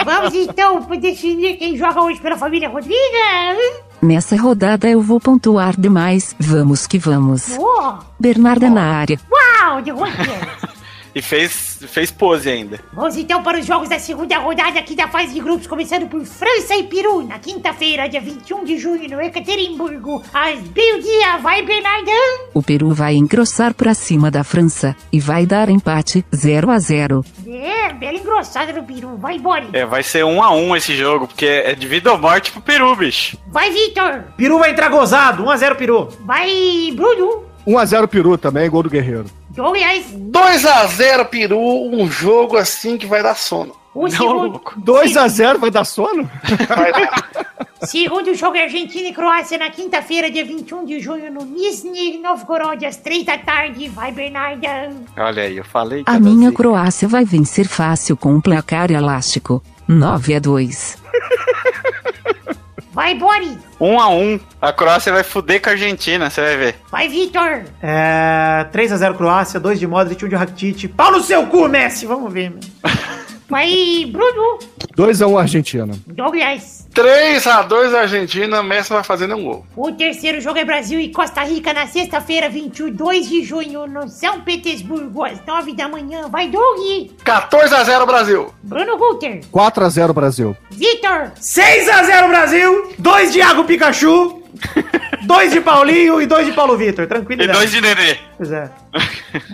Speaker 8: Vamos então definir quem joga hoje pela família Rodrigues.
Speaker 9: Nessa rodada eu vou pontuar demais. Vamos que vamos.
Speaker 8: Oh,
Speaker 9: Bernarda na área.
Speaker 8: uau, de Rodrigues.
Speaker 3: E fez, fez pose ainda.
Speaker 8: Vamos então para os jogos da segunda rodada aqui da fase de grupos, começando por França e Peru, na quinta-feira, dia 21 de junho, no Ekaterimburgo, às meio-dia. Vai, Bernardão!
Speaker 9: O Peru vai engrossar pra cima da França e vai dar empate 0 a 0.
Speaker 8: É, bela engrossada no Peru. Vai, Bori!
Speaker 3: É, vai ser um a um esse jogo, porque é de vida ou morte pro Peru, bicho.
Speaker 8: Vai, Vitor!
Speaker 4: Peru vai entrar gozado, 1x0 Peru.
Speaker 8: Vai, Bruno!
Speaker 5: 1x0 Peru também, gol do Guerreiro.
Speaker 8: Douglas!
Speaker 6: 2x0 Peru, um jogo assim que vai dar sono.
Speaker 8: O segundo,
Speaker 5: 2x0 vai dar sono?
Speaker 6: Vai dar.
Speaker 8: segundo jogo é Argentina e Croácia na quinta-feira, dia 21 de junho, no Nizhny Novgorod, às 3 da tarde. Vai, Bernardão!
Speaker 3: Olha aí, eu falei que
Speaker 9: A minha. Croácia vai vencer fácil com um placar elástico 9 a 2.
Speaker 8: Vai, Bori!
Speaker 3: Um a um. A Croácia vai fuder com a Argentina, você vai ver.
Speaker 8: Vai, Vitor!
Speaker 4: É, 3x0 Croácia, 2 de Modric, 1 de Rakitic. Pau no seu cu, Messi! Vamos ver, meu.
Speaker 8: Vai, Bruno!
Speaker 5: 2x1 Argentina.
Speaker 8: Douglas!
Speaker 6: 3x2 Argentina, Messi não vai fazer nenhum gol.
Speaker 8: O terceiro jogo é Brasil e Costa Rica na sexta-feira, 22 de junho, no São Petersburgo, às 9 da manhã. Vai, Doug!
Speaker 6: 14x0 Brasil.
Speaker 8: Bruno Guter!
Speaker 5: 4x0 Brasil.
Speaker 8: Vitor!
Speaker 4: 6x0 Brasil, 2 de Iago Pikachu, 2 de Paulinho e 2 de Paulo Vitor.
Speaker 3: E
Speaker 4: Tranquilidade.
Speaker 3: dois de Nenê.
Speaker 4: Pois é.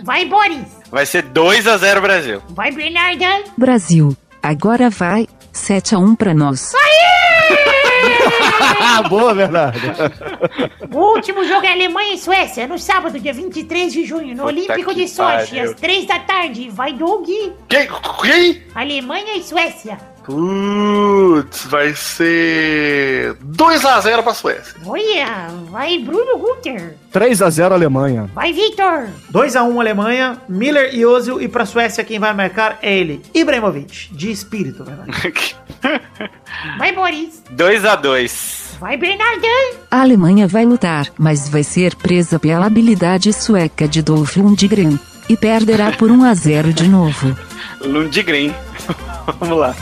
Speaker 8: Vai, Boris!
Speaker 3: Vai ser 2 a 0 Brasil.
Speaker 8: Vai, Bernarda!
Speaker 9: Brasil, agora vai 7 a 1 pra nós.
Speaker 5: Ah, boa, verdade.
Speaker 8: O último jogo é Alemanha e Suécia, no sábado, dia 23 de junho, no
Speaker 3: Puta
Speaker 8: Olímpico
Speaker 3: que
Speaker 8: de Sochi,
Speaker 3: pariu.
Speaker 8: às 3 da tarde. Vai, Doug!
Speaker 6: Quem? Quem?
Speaker 8: Alemanha e Suécia.
Speaker 6: Putz, vai ser 2x0 pra Suécia.
Speaker 8: Olha, vai, Bruno Guter!
Speaker 5: 3x0 Alemanha.
Speaker 8: Vai, Vitor!
Speaker 4: 2x1 Alemanha, Miller e Ozil. E pra Suécia, quem vai marcar é ele, Ibrahimovic, de espírito. Vai.
Speaker 8: Vai, Boris!
Speaker 3: 2 a 2
Speaker 8: Vai, Bernardão!
Speaker 9: A Alemanha vai lutar, mas vai ser presa pela habilidade sueca de Dolph Lundgren e perderá por 1 a 0 de novo.
Speaker 3: Lundgren. Vamos lá.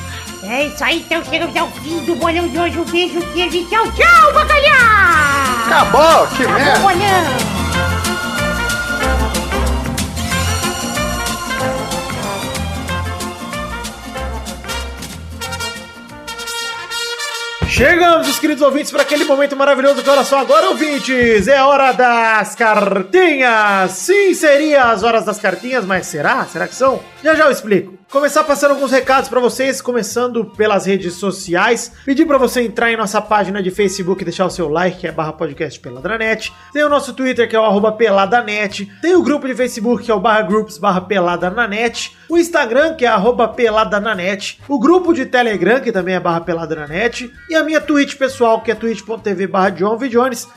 Speaker 8: É isso aí, então chegamos ao fim do bolão de hoje. Um beijo, queijo e tchau, tchau, bacalhau!
Speaker 6: Acabou, que
Speaker 8: Acabou
Speaker 6: merda.
Speaker 8: bolão!
Speaker 4: Chegamos, os queridos ouvintes, para aquele momento maravilhoso que olha só agora, ouvintes, é hora das cartinhas. Sim, seria as horas das cartinhas, mas será? Será que são? Já já eu explico. Começar passando alguns recados para vocês, começando pelas redes sociais. Pedir para você entrar em nossa página de Facebook deixar o seu like, que é barra podcast Peladranet. Tem o nosso Twitter, que é o arroba peladanet. Tem o grupo de Facebook, que é o barra groups barra peladananet. O Instagram, que é arroba peladananet. O grupo de Telegram, que também é barra peladananet. E a minha Twitch pessoal, que é twitch.tv barra.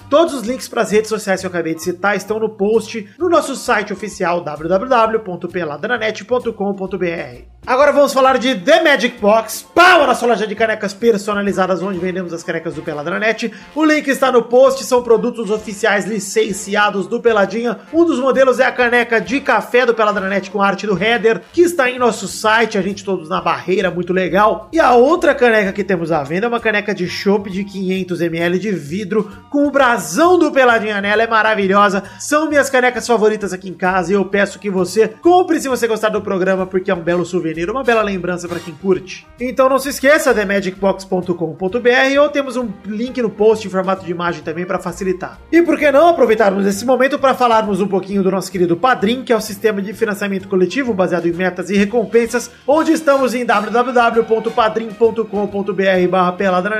Speaker 4: Todos os links para as redes sociais que eu acabei de citar estão no post no nosso site oficial www.peladranet.com.br. Agora vamos falar de The Magic Box, pau na sua loja de canecas personalizadas, onde vendemos as canecas do Peladranet. O link está no post, são produtos oficiais licenciados do Peladinha. Um dos modelos é a caneca de café do Peladranet com arte do header, que está em nosso site, a gente todos na barreira, muito legal. E a outra caneca que temos à venda é uma caneca de chopp de 500ml de vidro, com o brasão do Peladinha nela, é maravilhosa. São minhas canecas favoritas aqui em casa e eu peço que você compre se você gostar do programa, porque é um belo souvenir, uma bela lembrança para quem curte. Então não se esqueça, themagicbox.com.br ou temos um link no post em formato de imagem também para facilitar. E por que não aproveitarmos esse momento para falarmos um pouquinho do nosso querido Padrim, que é o sistema de financiamento coletivo baseado em metas e recompensas, onde estamos em www.padrim.com.br barra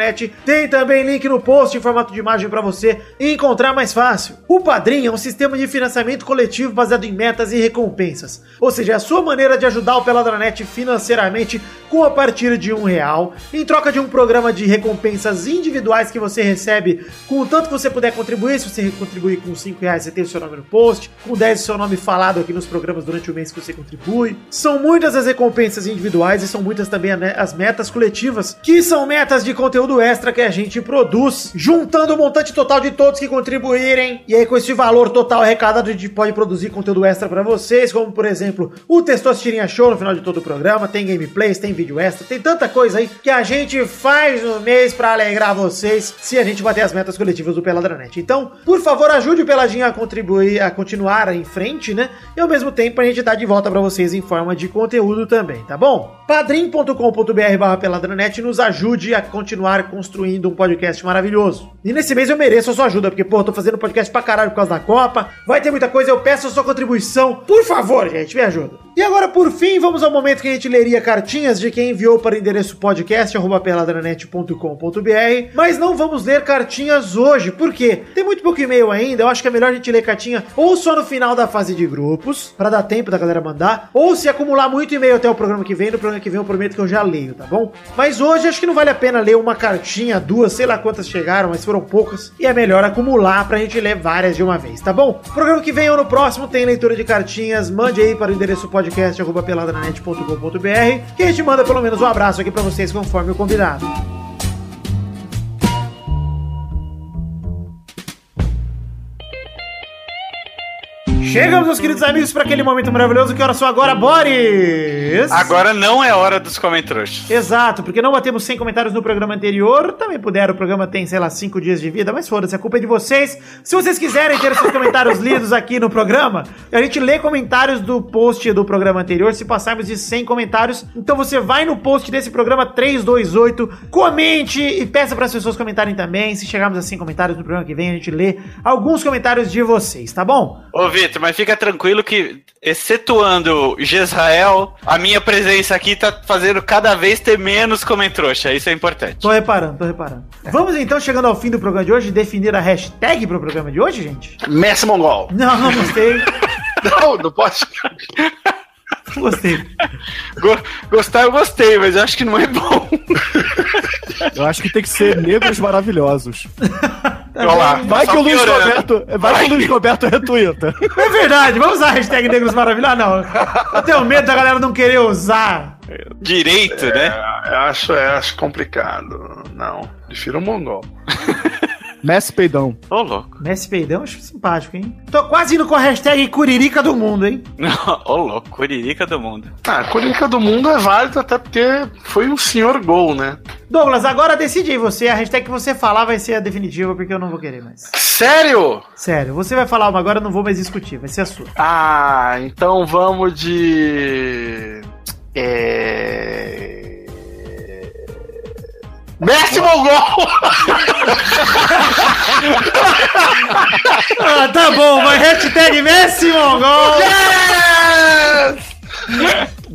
Speaker 4: peladranet. Tem também link no post em formato de imagem para você encontrar mais fácil. O Padrim é um sistema de financiamento coletivo baseado em metas e recompensas, ou seja, é a sua maneira de ajudar o Peladranet financeiramente com a partir de um real, em troca de um programa de recompensas individuais que você recebe com o tanto que você puder contribuir. Se você contribuir com 5 reais, você tem o seu nome no post, com 10 o seu nome falado aqui nos programas durante o mês que você contribui. São muitas as recompensas individuais e são muitas também as metas coletivas, que são metas de conteúdo extra que a gente produz, juntando o montante total de todos que contribuírem. E aí, com esse valor total arrecadado, a gente pode produzir conteúdo extra para vocês, como por exemplo o Testosterinha Show no final de todo o programa tem gameplays, tem vídeo extra, tem tanta coisa aí que a gente faz no mês pra alegrar vocês se a gente bater as metas coletivas do Peladranet. Então, por favor, ajude o Peladinho a contribuir, a continuar em frente, né? E ao mesmo tempo a gente dá de volta pra vocês em forma de conteúdo também, tá bom? padrim.com.br barra peladranet nos ajude a continuar construindo um podcast maravilhoso. E nesse mês eu mereço a sua ajuda, porque, pô, eu tô fazendo podcast pra caralho por causa da Copa, vai ter muita coisa, eu peço a sua contribuição. Por favor, gente, me ajuda. E agora, por fim, vamos ao momento que a gente leria cartinhas de quem enviou para o endereço podcast, arroba peladranet.com.br, mas não vamos ler cartinhas hoje, por quê? Tem muito pouco e-mail ainda, eu acho que é melhor a gente ler cartinha ou só no final da fase de grupos, para dar tempo da galera mandar, ou se acumular muito e-mail até o programa que vem, no programa que vem eu prometo que eu já leio, tá bom? Mas hoje acho que não vale a pena ler uma cartinha, duas, sei lá quantas chegaram, mas foram poucas, e é melhor acumular pra gente ler várias de uma vez, tá bom? Programa que vem ou no próximo tem leitura de cartinhas, mande aí para o endereço podcast.peladranet.com.br que a gente manda pelo menos um abraço aqui pra vocês conforme o combinado. Chegamos, meus queridos amigos, para aquele momento maravilhoso. Que hora são agora, Boris?
Speaker 3: Agora não é hora dos comentários.
Speaker 4: Exato, porque não batemos 100 comentários no programa anterior. Também puderam, o programa tem, sei lá, 5 dias de vida, mas foda-se, a culpa é de vocês. Se vocês quiserem ter seus comentários lidos aqui no programa, a gente lê comentários do post do programa anterior se passarmos de 100 comentários. Então você vai no post desse programa 328, comente e peça para as pessoas comentarem também. Se chegarmos a 100 comentários no programa que vem, a gente lê alguns comentários de vocês, tá bom?
Speaker 3: Ô, Vitor, mas fica tranquilo que, excetuando Jezrael, a minha presença aqui tá fazendo cada vez ter menos comentrouxa. Isso é importante.
Speaker 4: Tô reparando, tô reparando. Vamos então, chegando ao fim do programa de hoje, definir a hashtag pro programa de hoje, gente?
Speaker 6: Messi Mongol.
Speaker 4: Não, não gostei.
Speaker 6: Não, não pode.
Speaker 4: Não gostei.
Speaker 3: Go- gostar eu gostei, mas eu acho que não é bom.
Speaker 5: Eu acho que tem que ser negros maravilhosos.
Speaker 3: Lá,
Speaker 5: Vai que o Luiz
Speaker 3: piorando.
Speaker 5: Roberto, vai que o Luiz Roberto retuita.
Speaker 4: É verdade, vamos usar a hashtag Negros Maravilhosos? Não, eu tenho medo da galera não querer usar.
Speaker 3: Direito, né?
Speaker 6: É, eu acho, é, acho complicado. Não, prefiro o Mongol.
Speaker 5: Messi Peidão.
Speaker 3: Ô, louco.
Speaker 4: Messi Peidão, acho simpático, hein? Tô quase indo com a hashtag Curirica do Mundo, hein?
Speaker 3: Ô, louco. Curirica do mundo.
Speaker 6: Ah, Curirica do Mundo é válido até porque foi um senhor gol, né?
Speaker 4: Douglas, agora decide aí você. A hashtag que você falar vai ser a definitiva, porque eu não vou querer mais.
Speaker 6: Sério?
Speaker 4: Sério, você vai falar uma agora, eu não vou mais discutir, vai ser a sua.
Speaker 6: Ah, então vamos de. É. Messi Mongol!
Speaker 4: Ah, tá bom, vai hashtag Messi Mongol!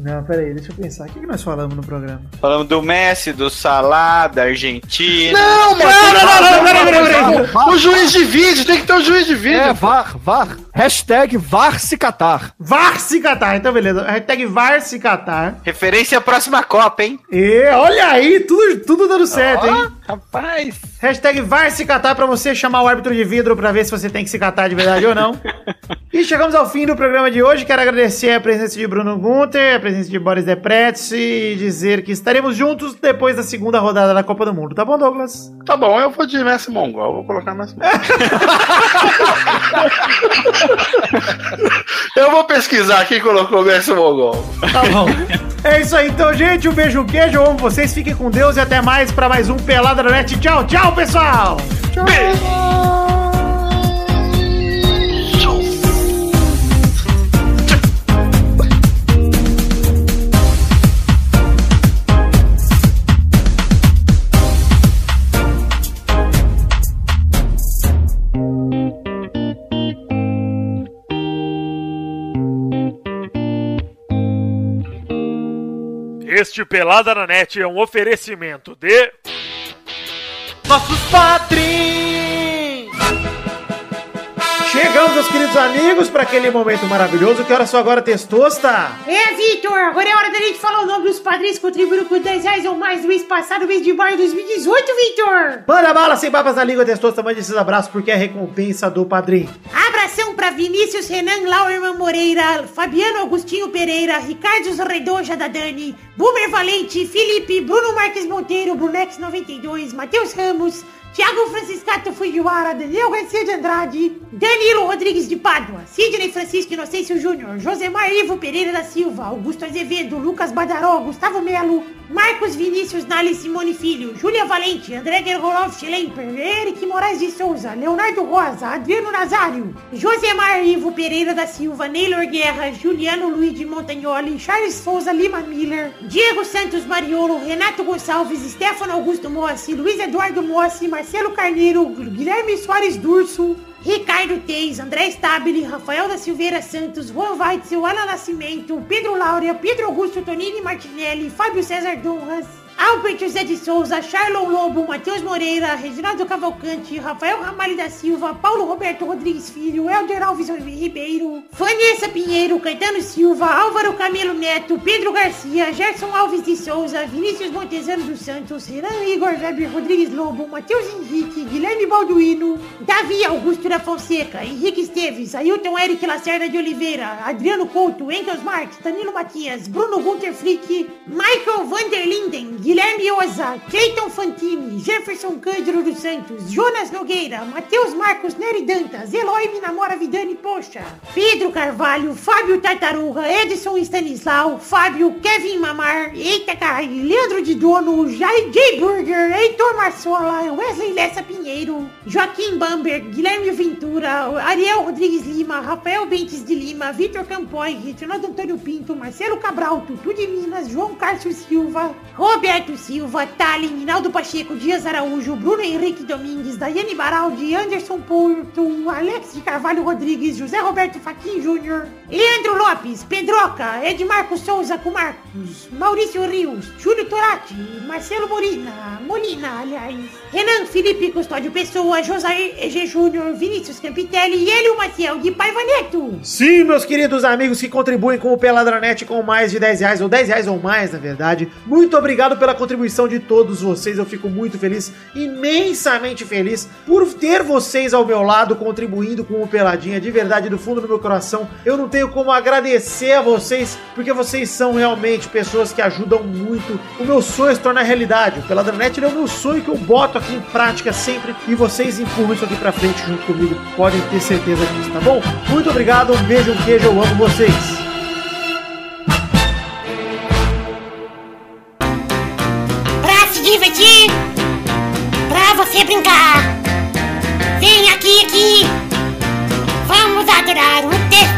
Speaker 4: Não, peraí, deixa eu pensar. O que, que nós falamos no programa?
Speaker 3: Falamos do Messi, do Salah, da Argentina.
Speaker 6: Não, mas.
Speaker 4: Não, não, não, não, peraí.
Speaker 6: O juiz de vídeo, tem que ter o juiz de vídeo.
Speaker 5: É, VAR, VAR. Hashtag VAR se catar.
Speaker 4: VAR se catar, então beleza. Hashtag VAR se catar.
Speaker 3: Referência à próxima Copa, hein?
Speaker 4: E olha aí, tudo, tudo dando certo, hein?
Speaker 3: Rapaz.
Speaker 4: Hashtag VAR se catar pra você chamar o árbitro de vidro pra ver se você tem que se catar de verdade ou não. E chegamos ao fim do programa de hoje. Quero agradecer a presença de Bruno Gunter, a presença de Boris Depretz e dizer que estaremos juntos depois da segunda rodada da Copa do Mundo. Tá bom, Douglas?
Speaker 6: Tá bom, eu vou de Messi Mongol, vou colocar Messi Mongol. eu vou pesquisar quem colocou Messi Mongol.
Speaker 4: Tá bom. É isso aí, então, gente. Um beijo, um queijo. Eu amo vocês. Fiquem com Deus e até mais pra mais um Pelada na Net. Tchau, tchau, pessoal!
Speaker 10: Este Pelada na Net é um oferecimento de.
Speaker 4: Nossos padrinhos. Chegamos, meus queridos amigos, para aquele momento maravilhoso. Que hora só agora, Testosta?
Speaker 8: É, Vitor, agora é hora da gente falar o nome dos padrinhos que contribuíram com 10 reais ou mais no mês passado, mês de maio de 2018, Vitor!
Speaker 4: Manda bala sem babas na língua, Testosta. Mande esses abraços porque é a recompensa do padrinho.
Speaker 8: Abração pra Vinícius Renan Lauerman Moreira, Fabiano Agostinho Pereira, Ricardo Redoja da Dani, Boomer Valente, Felipe, Bruno Marques Monteiro, Brunex92, Matheus Ramos, Tiago Franciscato Fujiwara, Daniel Garcia de Andrade, Danilo Rodrigues de Pádua, Sidney Francisco Inocêncio Júnior, Josemar Ivo Pereira da Silva, Augusto Azevedo, Lucas Badaró, Gustavo Melo, Marcos Vinícius Nali Simone Filho, Júlia Valente, André Gergolov Schlemper, Eric Moraes de Souza, Leonardo Rosa, Adriano Nazário, Josemar Ivo Pereira da Silva, Neylor Guerra, Juliano Luiz de Montagnoli, Charles Souza Lima Miller, Diego Santos Mariolo, Renato Gonçalves, Stefano Augusto Mossi, Luiz Eduardo Mossi, Marcelo Carneiro, Guilherme Soares Durso, Ricardo Teis, André Stabile, Rafael da Silveira Santos, Juan Weitzel, Ana Nascimento, Pedro Laura, Pedro Augusto Tonini Martinelli, Fábio César Donras, Albert José de Souza, Charlon Lobo, Matheus Moreira, Reginaldo Cavalcante, Rafael Ramalho da Silva, Paulo Roberto Rodrigues Filho, Helder Alves Ribeiro, Vanessa Pinheiro, Caetano Silva, Álvaro Camilo Neto, Pedro Garcia, Gerson Alves de Souza, Vinícius Montezano dos Santos, Renan Igor Weber Rodrigues Lobo, Matheus Henrique, Guilherme Balduino, Davi Augusto da Fonseca, Henrique Esteves, Ailton Eric Lacerda de Oliveira, Adriano Couto, Engels Marques, Danilo Matias, Bruno Gunter Frick, Michael Vanderlinden, Guilherme Oza, Cleiton Fantini, Jefferson Cândido dos Santos, Jonas Nogueira, Matheus Marcos Nery Dantas, Eloy Minamora Vidani Poxa, Pedro Carvalho, Fábio Tartaruga, Edson Stanislau, Fábio Kevin Mamar, Eita Carai, Leandro de Dono, Jai J. Burger, Heitor Marsola, Wesley Lessa Pinheiro, Joaquim Bamber, Guilherme Ventura, Ariel Rodrigues Lima, Rafael Bentes de Lima, Vitor Campoy, Reginaldo Antônio Pinto, Marcelo Cabral, Tutu de Minas, João Cárcio Silva, Roberto Silva, Tallin, Naldo Pacheco, Dias Araújo, Bruno Henrique Domingues, Daiane Baraldi, Anderson Porto, Alex de Carvalho Rodrigues, José Roberto Faquin Júnior, Leandro Lopes, Pedroca, Edmarco Souza com Marcos, Maurício Rios, Júlio Torati, Marcelo Molina, Molina, aliás, Renan Felipe Custódio Pessoa, Josair EG Júnior, Vinícius Campitelli e Hélio Maciel de Paiva Neto.
Speaker 4: Sim, meus queridos amigos que contribuem com o Peladranet com mais de 10 reais, ou 10 reais ou mais, na verdade. Muito obrigado pela contribuição de todos vocês. Eu fico muito feliz, imensamente feliz, por ter vocês ao meu lado contribuindo com o Peladinha. De verdade, do fundo do meu coração, eu não tenho como agradecer a vocês, porque vocês são realmente pessoas que ajudam muito. O meu sonho se tornar realidade. O Peladranet é o meu sonho que eu boto aqui em prática sempre e vocês empurram isso aqui pra frente junto comigo. Podem ter certeza disso, tá bom? Muito obrigado, um beijo, um queijo, eu amo vocês.
Speaker 8: Pra se divertir, pra você brincar. Vem aqui, aqui. Vamos adorar o Testosterinha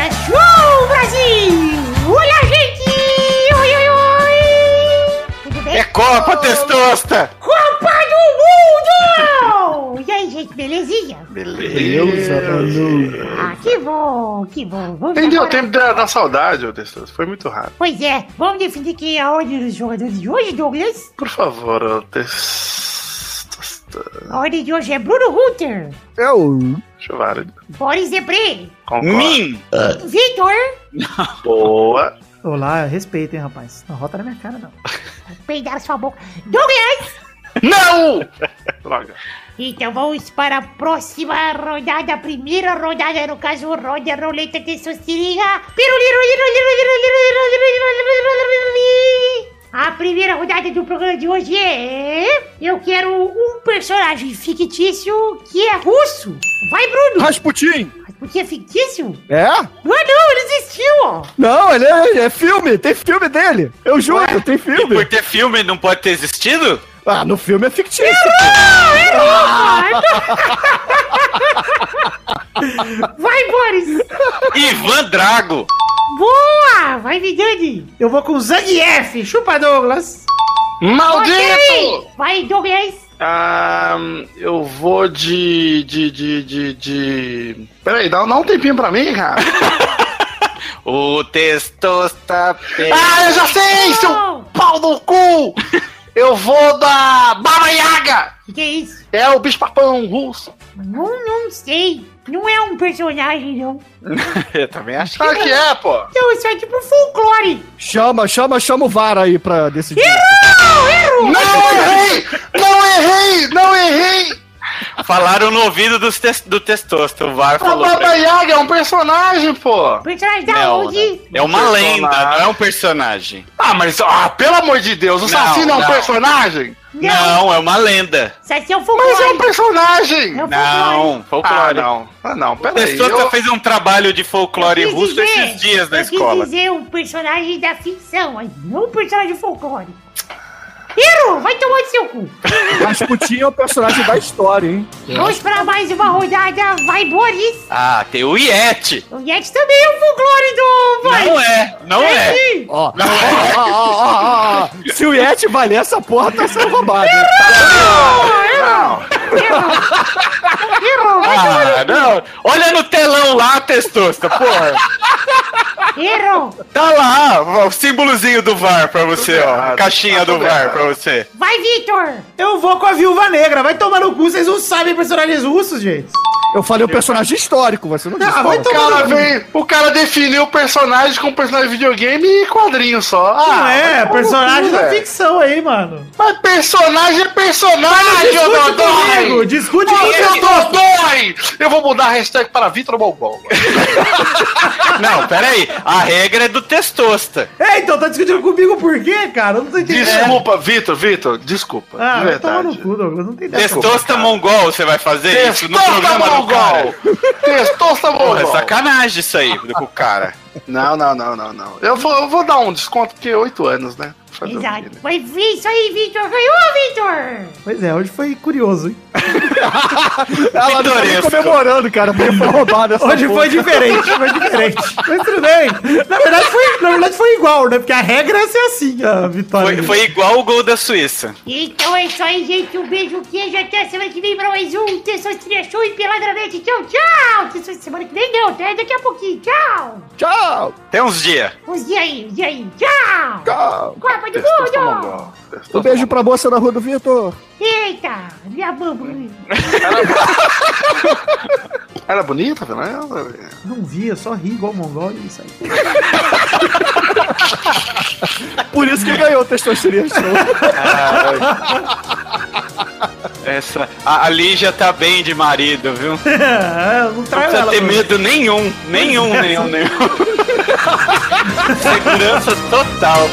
Speaker 8: Testosterinha Show, Brasil! Olha, gente! Oi, oi, oi! Tudo bem?
Speaker 3: É Copa Testosta!
Speaker 8: Copa do Mundo! E aí, gente, belezinha?
Speaker 6: Beleza,
Speaker 8: Ah, que bom, que bom. Vamos
Speaker 6: Entendeu? O
Speaker 8: agora-
Speaker 6: tempo da, da saudade, ô Testoso. Foi muito rápido.
Speaker 8: Pois é, vamos definir quem é a ordem dos jogadores de hoje, Douglas?
Speaker 6: Por favor, ô Testoso.
Speaker 8: A ordem de hoje é Bruno Hunter,
Speaker 5: Eu.
Speaker 6: Acho válido.
Speaker 8: Boris Debré,
Speaker 6: Concordo.
Speaker 3: Mim!
Speaker 8: Vitor,
Speaker 6: Boa.
Speaker 4: Olá, respeita, hein, rapaz. Não rota na minha cara, não.
Speaker 8: peidar sua boca, Douglas!
Speaker 6: Não! Droga.
Speaker 8: Então vamos para a próxima rodada, a primeira rodada, no caso, roda roleta testosterona. A primeira rodada do programa de hoje é... Eu quero um personagem fictício que é russo. Vai, Bruno!
Speaker 5: Rasputin!
Speaker 8: Porque é fictício?
Speaker 5: É?
Speaker 8: Não é não, ele existiu, ó.
Speaker 5: Não, ele é, é filme, tem filme dele. Eu juro, tem
Speaker 3: E
Speaker 5: filme.
Speaker 3: por ter filme não pode ter existido?
Speaker 5: Ah, no filme é fictício.
Speaker 8: Vai, Boris!
Speaker 3: Ivan Drago!
Speaker 8: Boa! Vai, Vidani!
Speaker 4: Eu vou com Zangief, chupa Douglas.
Speaker 6: Maldito!
Speaker 8: Vai, Douglas!
Speaker 6: Ah, eu vou de. de. de. de. de... Peraí, dá, dá um tempinho pra mim, cara.
Speaker 3: O Testosta...
Speaker 6: ah, eu já sei, seu pau no cu! Eu vou da Baba Yaga!
Speaker 8: Que isso?
Speaker 6: É o bicho papão russo.
Speaker 8: Não, não sei. Não é um personagem, não.
Speaker 3: Eu também acho que...
Speaker 6: Claro que é, pô.
Speaker 8: Não, isso é tipo folclore.
Speaker 5: Chama, chama, chama o VAR aí pra decidir.
Speaker 8: Errou! Errou!
Speaker 6: Não errei! Não errei! Não errei!
Speaker 3: Falaram no ouvido dos tes- do Testosta. O VAR
Speaker 6: A
Speaker 3: falou. pra
Speaker 6: Baba. Yaga é um personagem, pô.
Speaker 8: Personagem da
Speaker 3: Não,
Speaker 8: onde?
Speaker 3: É uma
Speaker 6: Personagem.
Speaker 3: lenda, não é um personagem.
Speaker 6: Ah, mas, ah, pelo amor de Deus, o
Speaker 3: Não,
Speaker 6: Saci não é um
Speaker 3: não.
Speaker 6: personagem?
Speaker 3: Não, é uma lenda.
Speaker 8: Saci é um
Speaker 6: Mas é um
Speaker 8: folclore.
Speaker 6: personagem!
Speaker 8: É um
Speaker 3: Não,
Speaker 6: Ah,
Speaker 3: folclore.
Speaker 6: não. Ah, não,
Speaker 3: O
Speaker 6: peraí.
Speaker 3: Testosta
Speaker 6: Eu...
Speaker 3: fez um trabalho de folclore
Speaker 8: Eu
Speaker 3: russo
Speaker 8: dizer-
Speaker 3: esses dias na
Speaker 8: eu
Speaker 3: escola.
Speaker 8: quis dizer um personagem da ficção, mas não um personagem folclórico. Hiro, vai tomar no seu cu.
Speaker 5: Rasputin é o personagem da história, hein?
Speaker 8: Vamos pra mais uma rodada. Vai, Boris.
Speaker 3: Ah, tem o Yeti.
Speaker 8: O Yeti também é um folclore do... Vai.
Speaker 3: Não é, não é.
Speaker 8: sim.
Speaker 5: Ó, ó, ó, ó, ó, ó. Se o Yeti valer essa porra, tá sendo roubado.
Speaker 6: Não.
Speaker 8: Hiro, vai tomar
Speaker 3: Ah, não. Olha no telão lá, Testosta, porra.
Speaker 8: Hiro.
Speaker 3: Tá lá, o símbolozinho do VAR pra você, ó. A
Speaker 6: errado.
Speaker 3: caixinha do VAR
Speaker 6: errado.
Speaker 3: pra você.
Speaker 8: Vai, Vitor.
Speaker 4: Eu vou com a Viúva Negra. Vai tomar no cu. Vocês não sabem personagens russos, gente.
Speaker 5: Eu falei o personagem histórico, você não disse.
Speaker 4: Ah, vai
Speaker 5: qual.
Speaker 6: O
Speaker 4: tomar
Speaker 6: cara, vem, o cara definiu o personagem com personagem de videogame e quadrinho só. Ah,
Speaker 4: Não é, personagem da ficção aí, mano.
Speaker 6: Mas personagem é personagem, ô
Speaker 4: Discute comigo,
Speaker 6: Dodói!
Speaker 4: discute
Speaker 6: Ô,
Speaker 4: comigo.
Speaker 6: Dodói! Eu vou mudar a hashtag para Vitor Balbol.
Speaker 3: Não, pera aí. A regra é do Testosta.
Speaker 4: É, então tá discutindo comigo por quê, cara? Eu não tô entendendo.
Speaker 6: Desculpa, Vitor, Vitor, desculpa.
Speaker 4: Ah,
Speaker 6: de
Speaker 4: vai tomar no
Speaker 6: verdade.
Speaker 4: cu, Douglas. Não tem.
Speaker 3: Testosta mongol, você vai fazer isso no
Speaker 6: Testosta
Speaker 3: programa do cara?
Speaker 6: Mongol!
Speaker 3: É
Speaker 6: Mongol!
Speaker 3: sacanagem isso aí com o cara.
Speaker 6: Não, não, não, não, não. Eu vou, eu vou dar um desconto porque é 8 anos, né? Quê,
Speaker 8: Exato.
Speaker 6: né?
Speaker 8: Vai vir isso aí, Vitor. Ganhou, Vitor.
Speaker 4: Pois é, hoje foi curioso, hein?
Speaker 5: Ela tá nem
Speaker 3: Pitoresco.
Speaker 5: comemorando, cara, porque foi roubado essa
Speaker 4: Hoje
Speaker 5: porra.
Speaker 4: foi diferente, foi diferente. Mas tudo bem. Na verdade foi, na verdade foi igual, né? Porque a regra é ser assim, a vitória.
Speaker 3: Foi, foi igual o gol da Suíça.
Speaker 8: Então é isso aí, gente. Um beijo, queijo. Até semana que vem pra mais um Testostria Show e Peladranete. Tchau, tchau. Semana que vem não, até daqui a pouquinho. Tchau.
Speaker 5: Tchau!
Speaker 3: Tem uns dias.
Speaker 8: Uns dias aí, uns dias aí. Tchau.
Speaker 5: Tchau!
Speaker 8: Copa
Speaker 6: Testosta
Speaker 5: Um beijo pra moça da rua do Vitor.
Speaker 8: Eita, minha mamãe.
Speaker 6: Era bonita, Fernanda?
Speaker 4: Não via, só ri igual mongol e isso aí.
Speaker 5: Por isso que ganhou o Testosteria Show.
Speaker 3: Essa, a, a Lígia tá bem de marido, viu? Não
Speaker 4: É, não
Speaker 3: precisa
Speaker 4: ela.
Speaker 3: ter medo nenhum. Nenhum, nenhum, nenhum. Segurança total.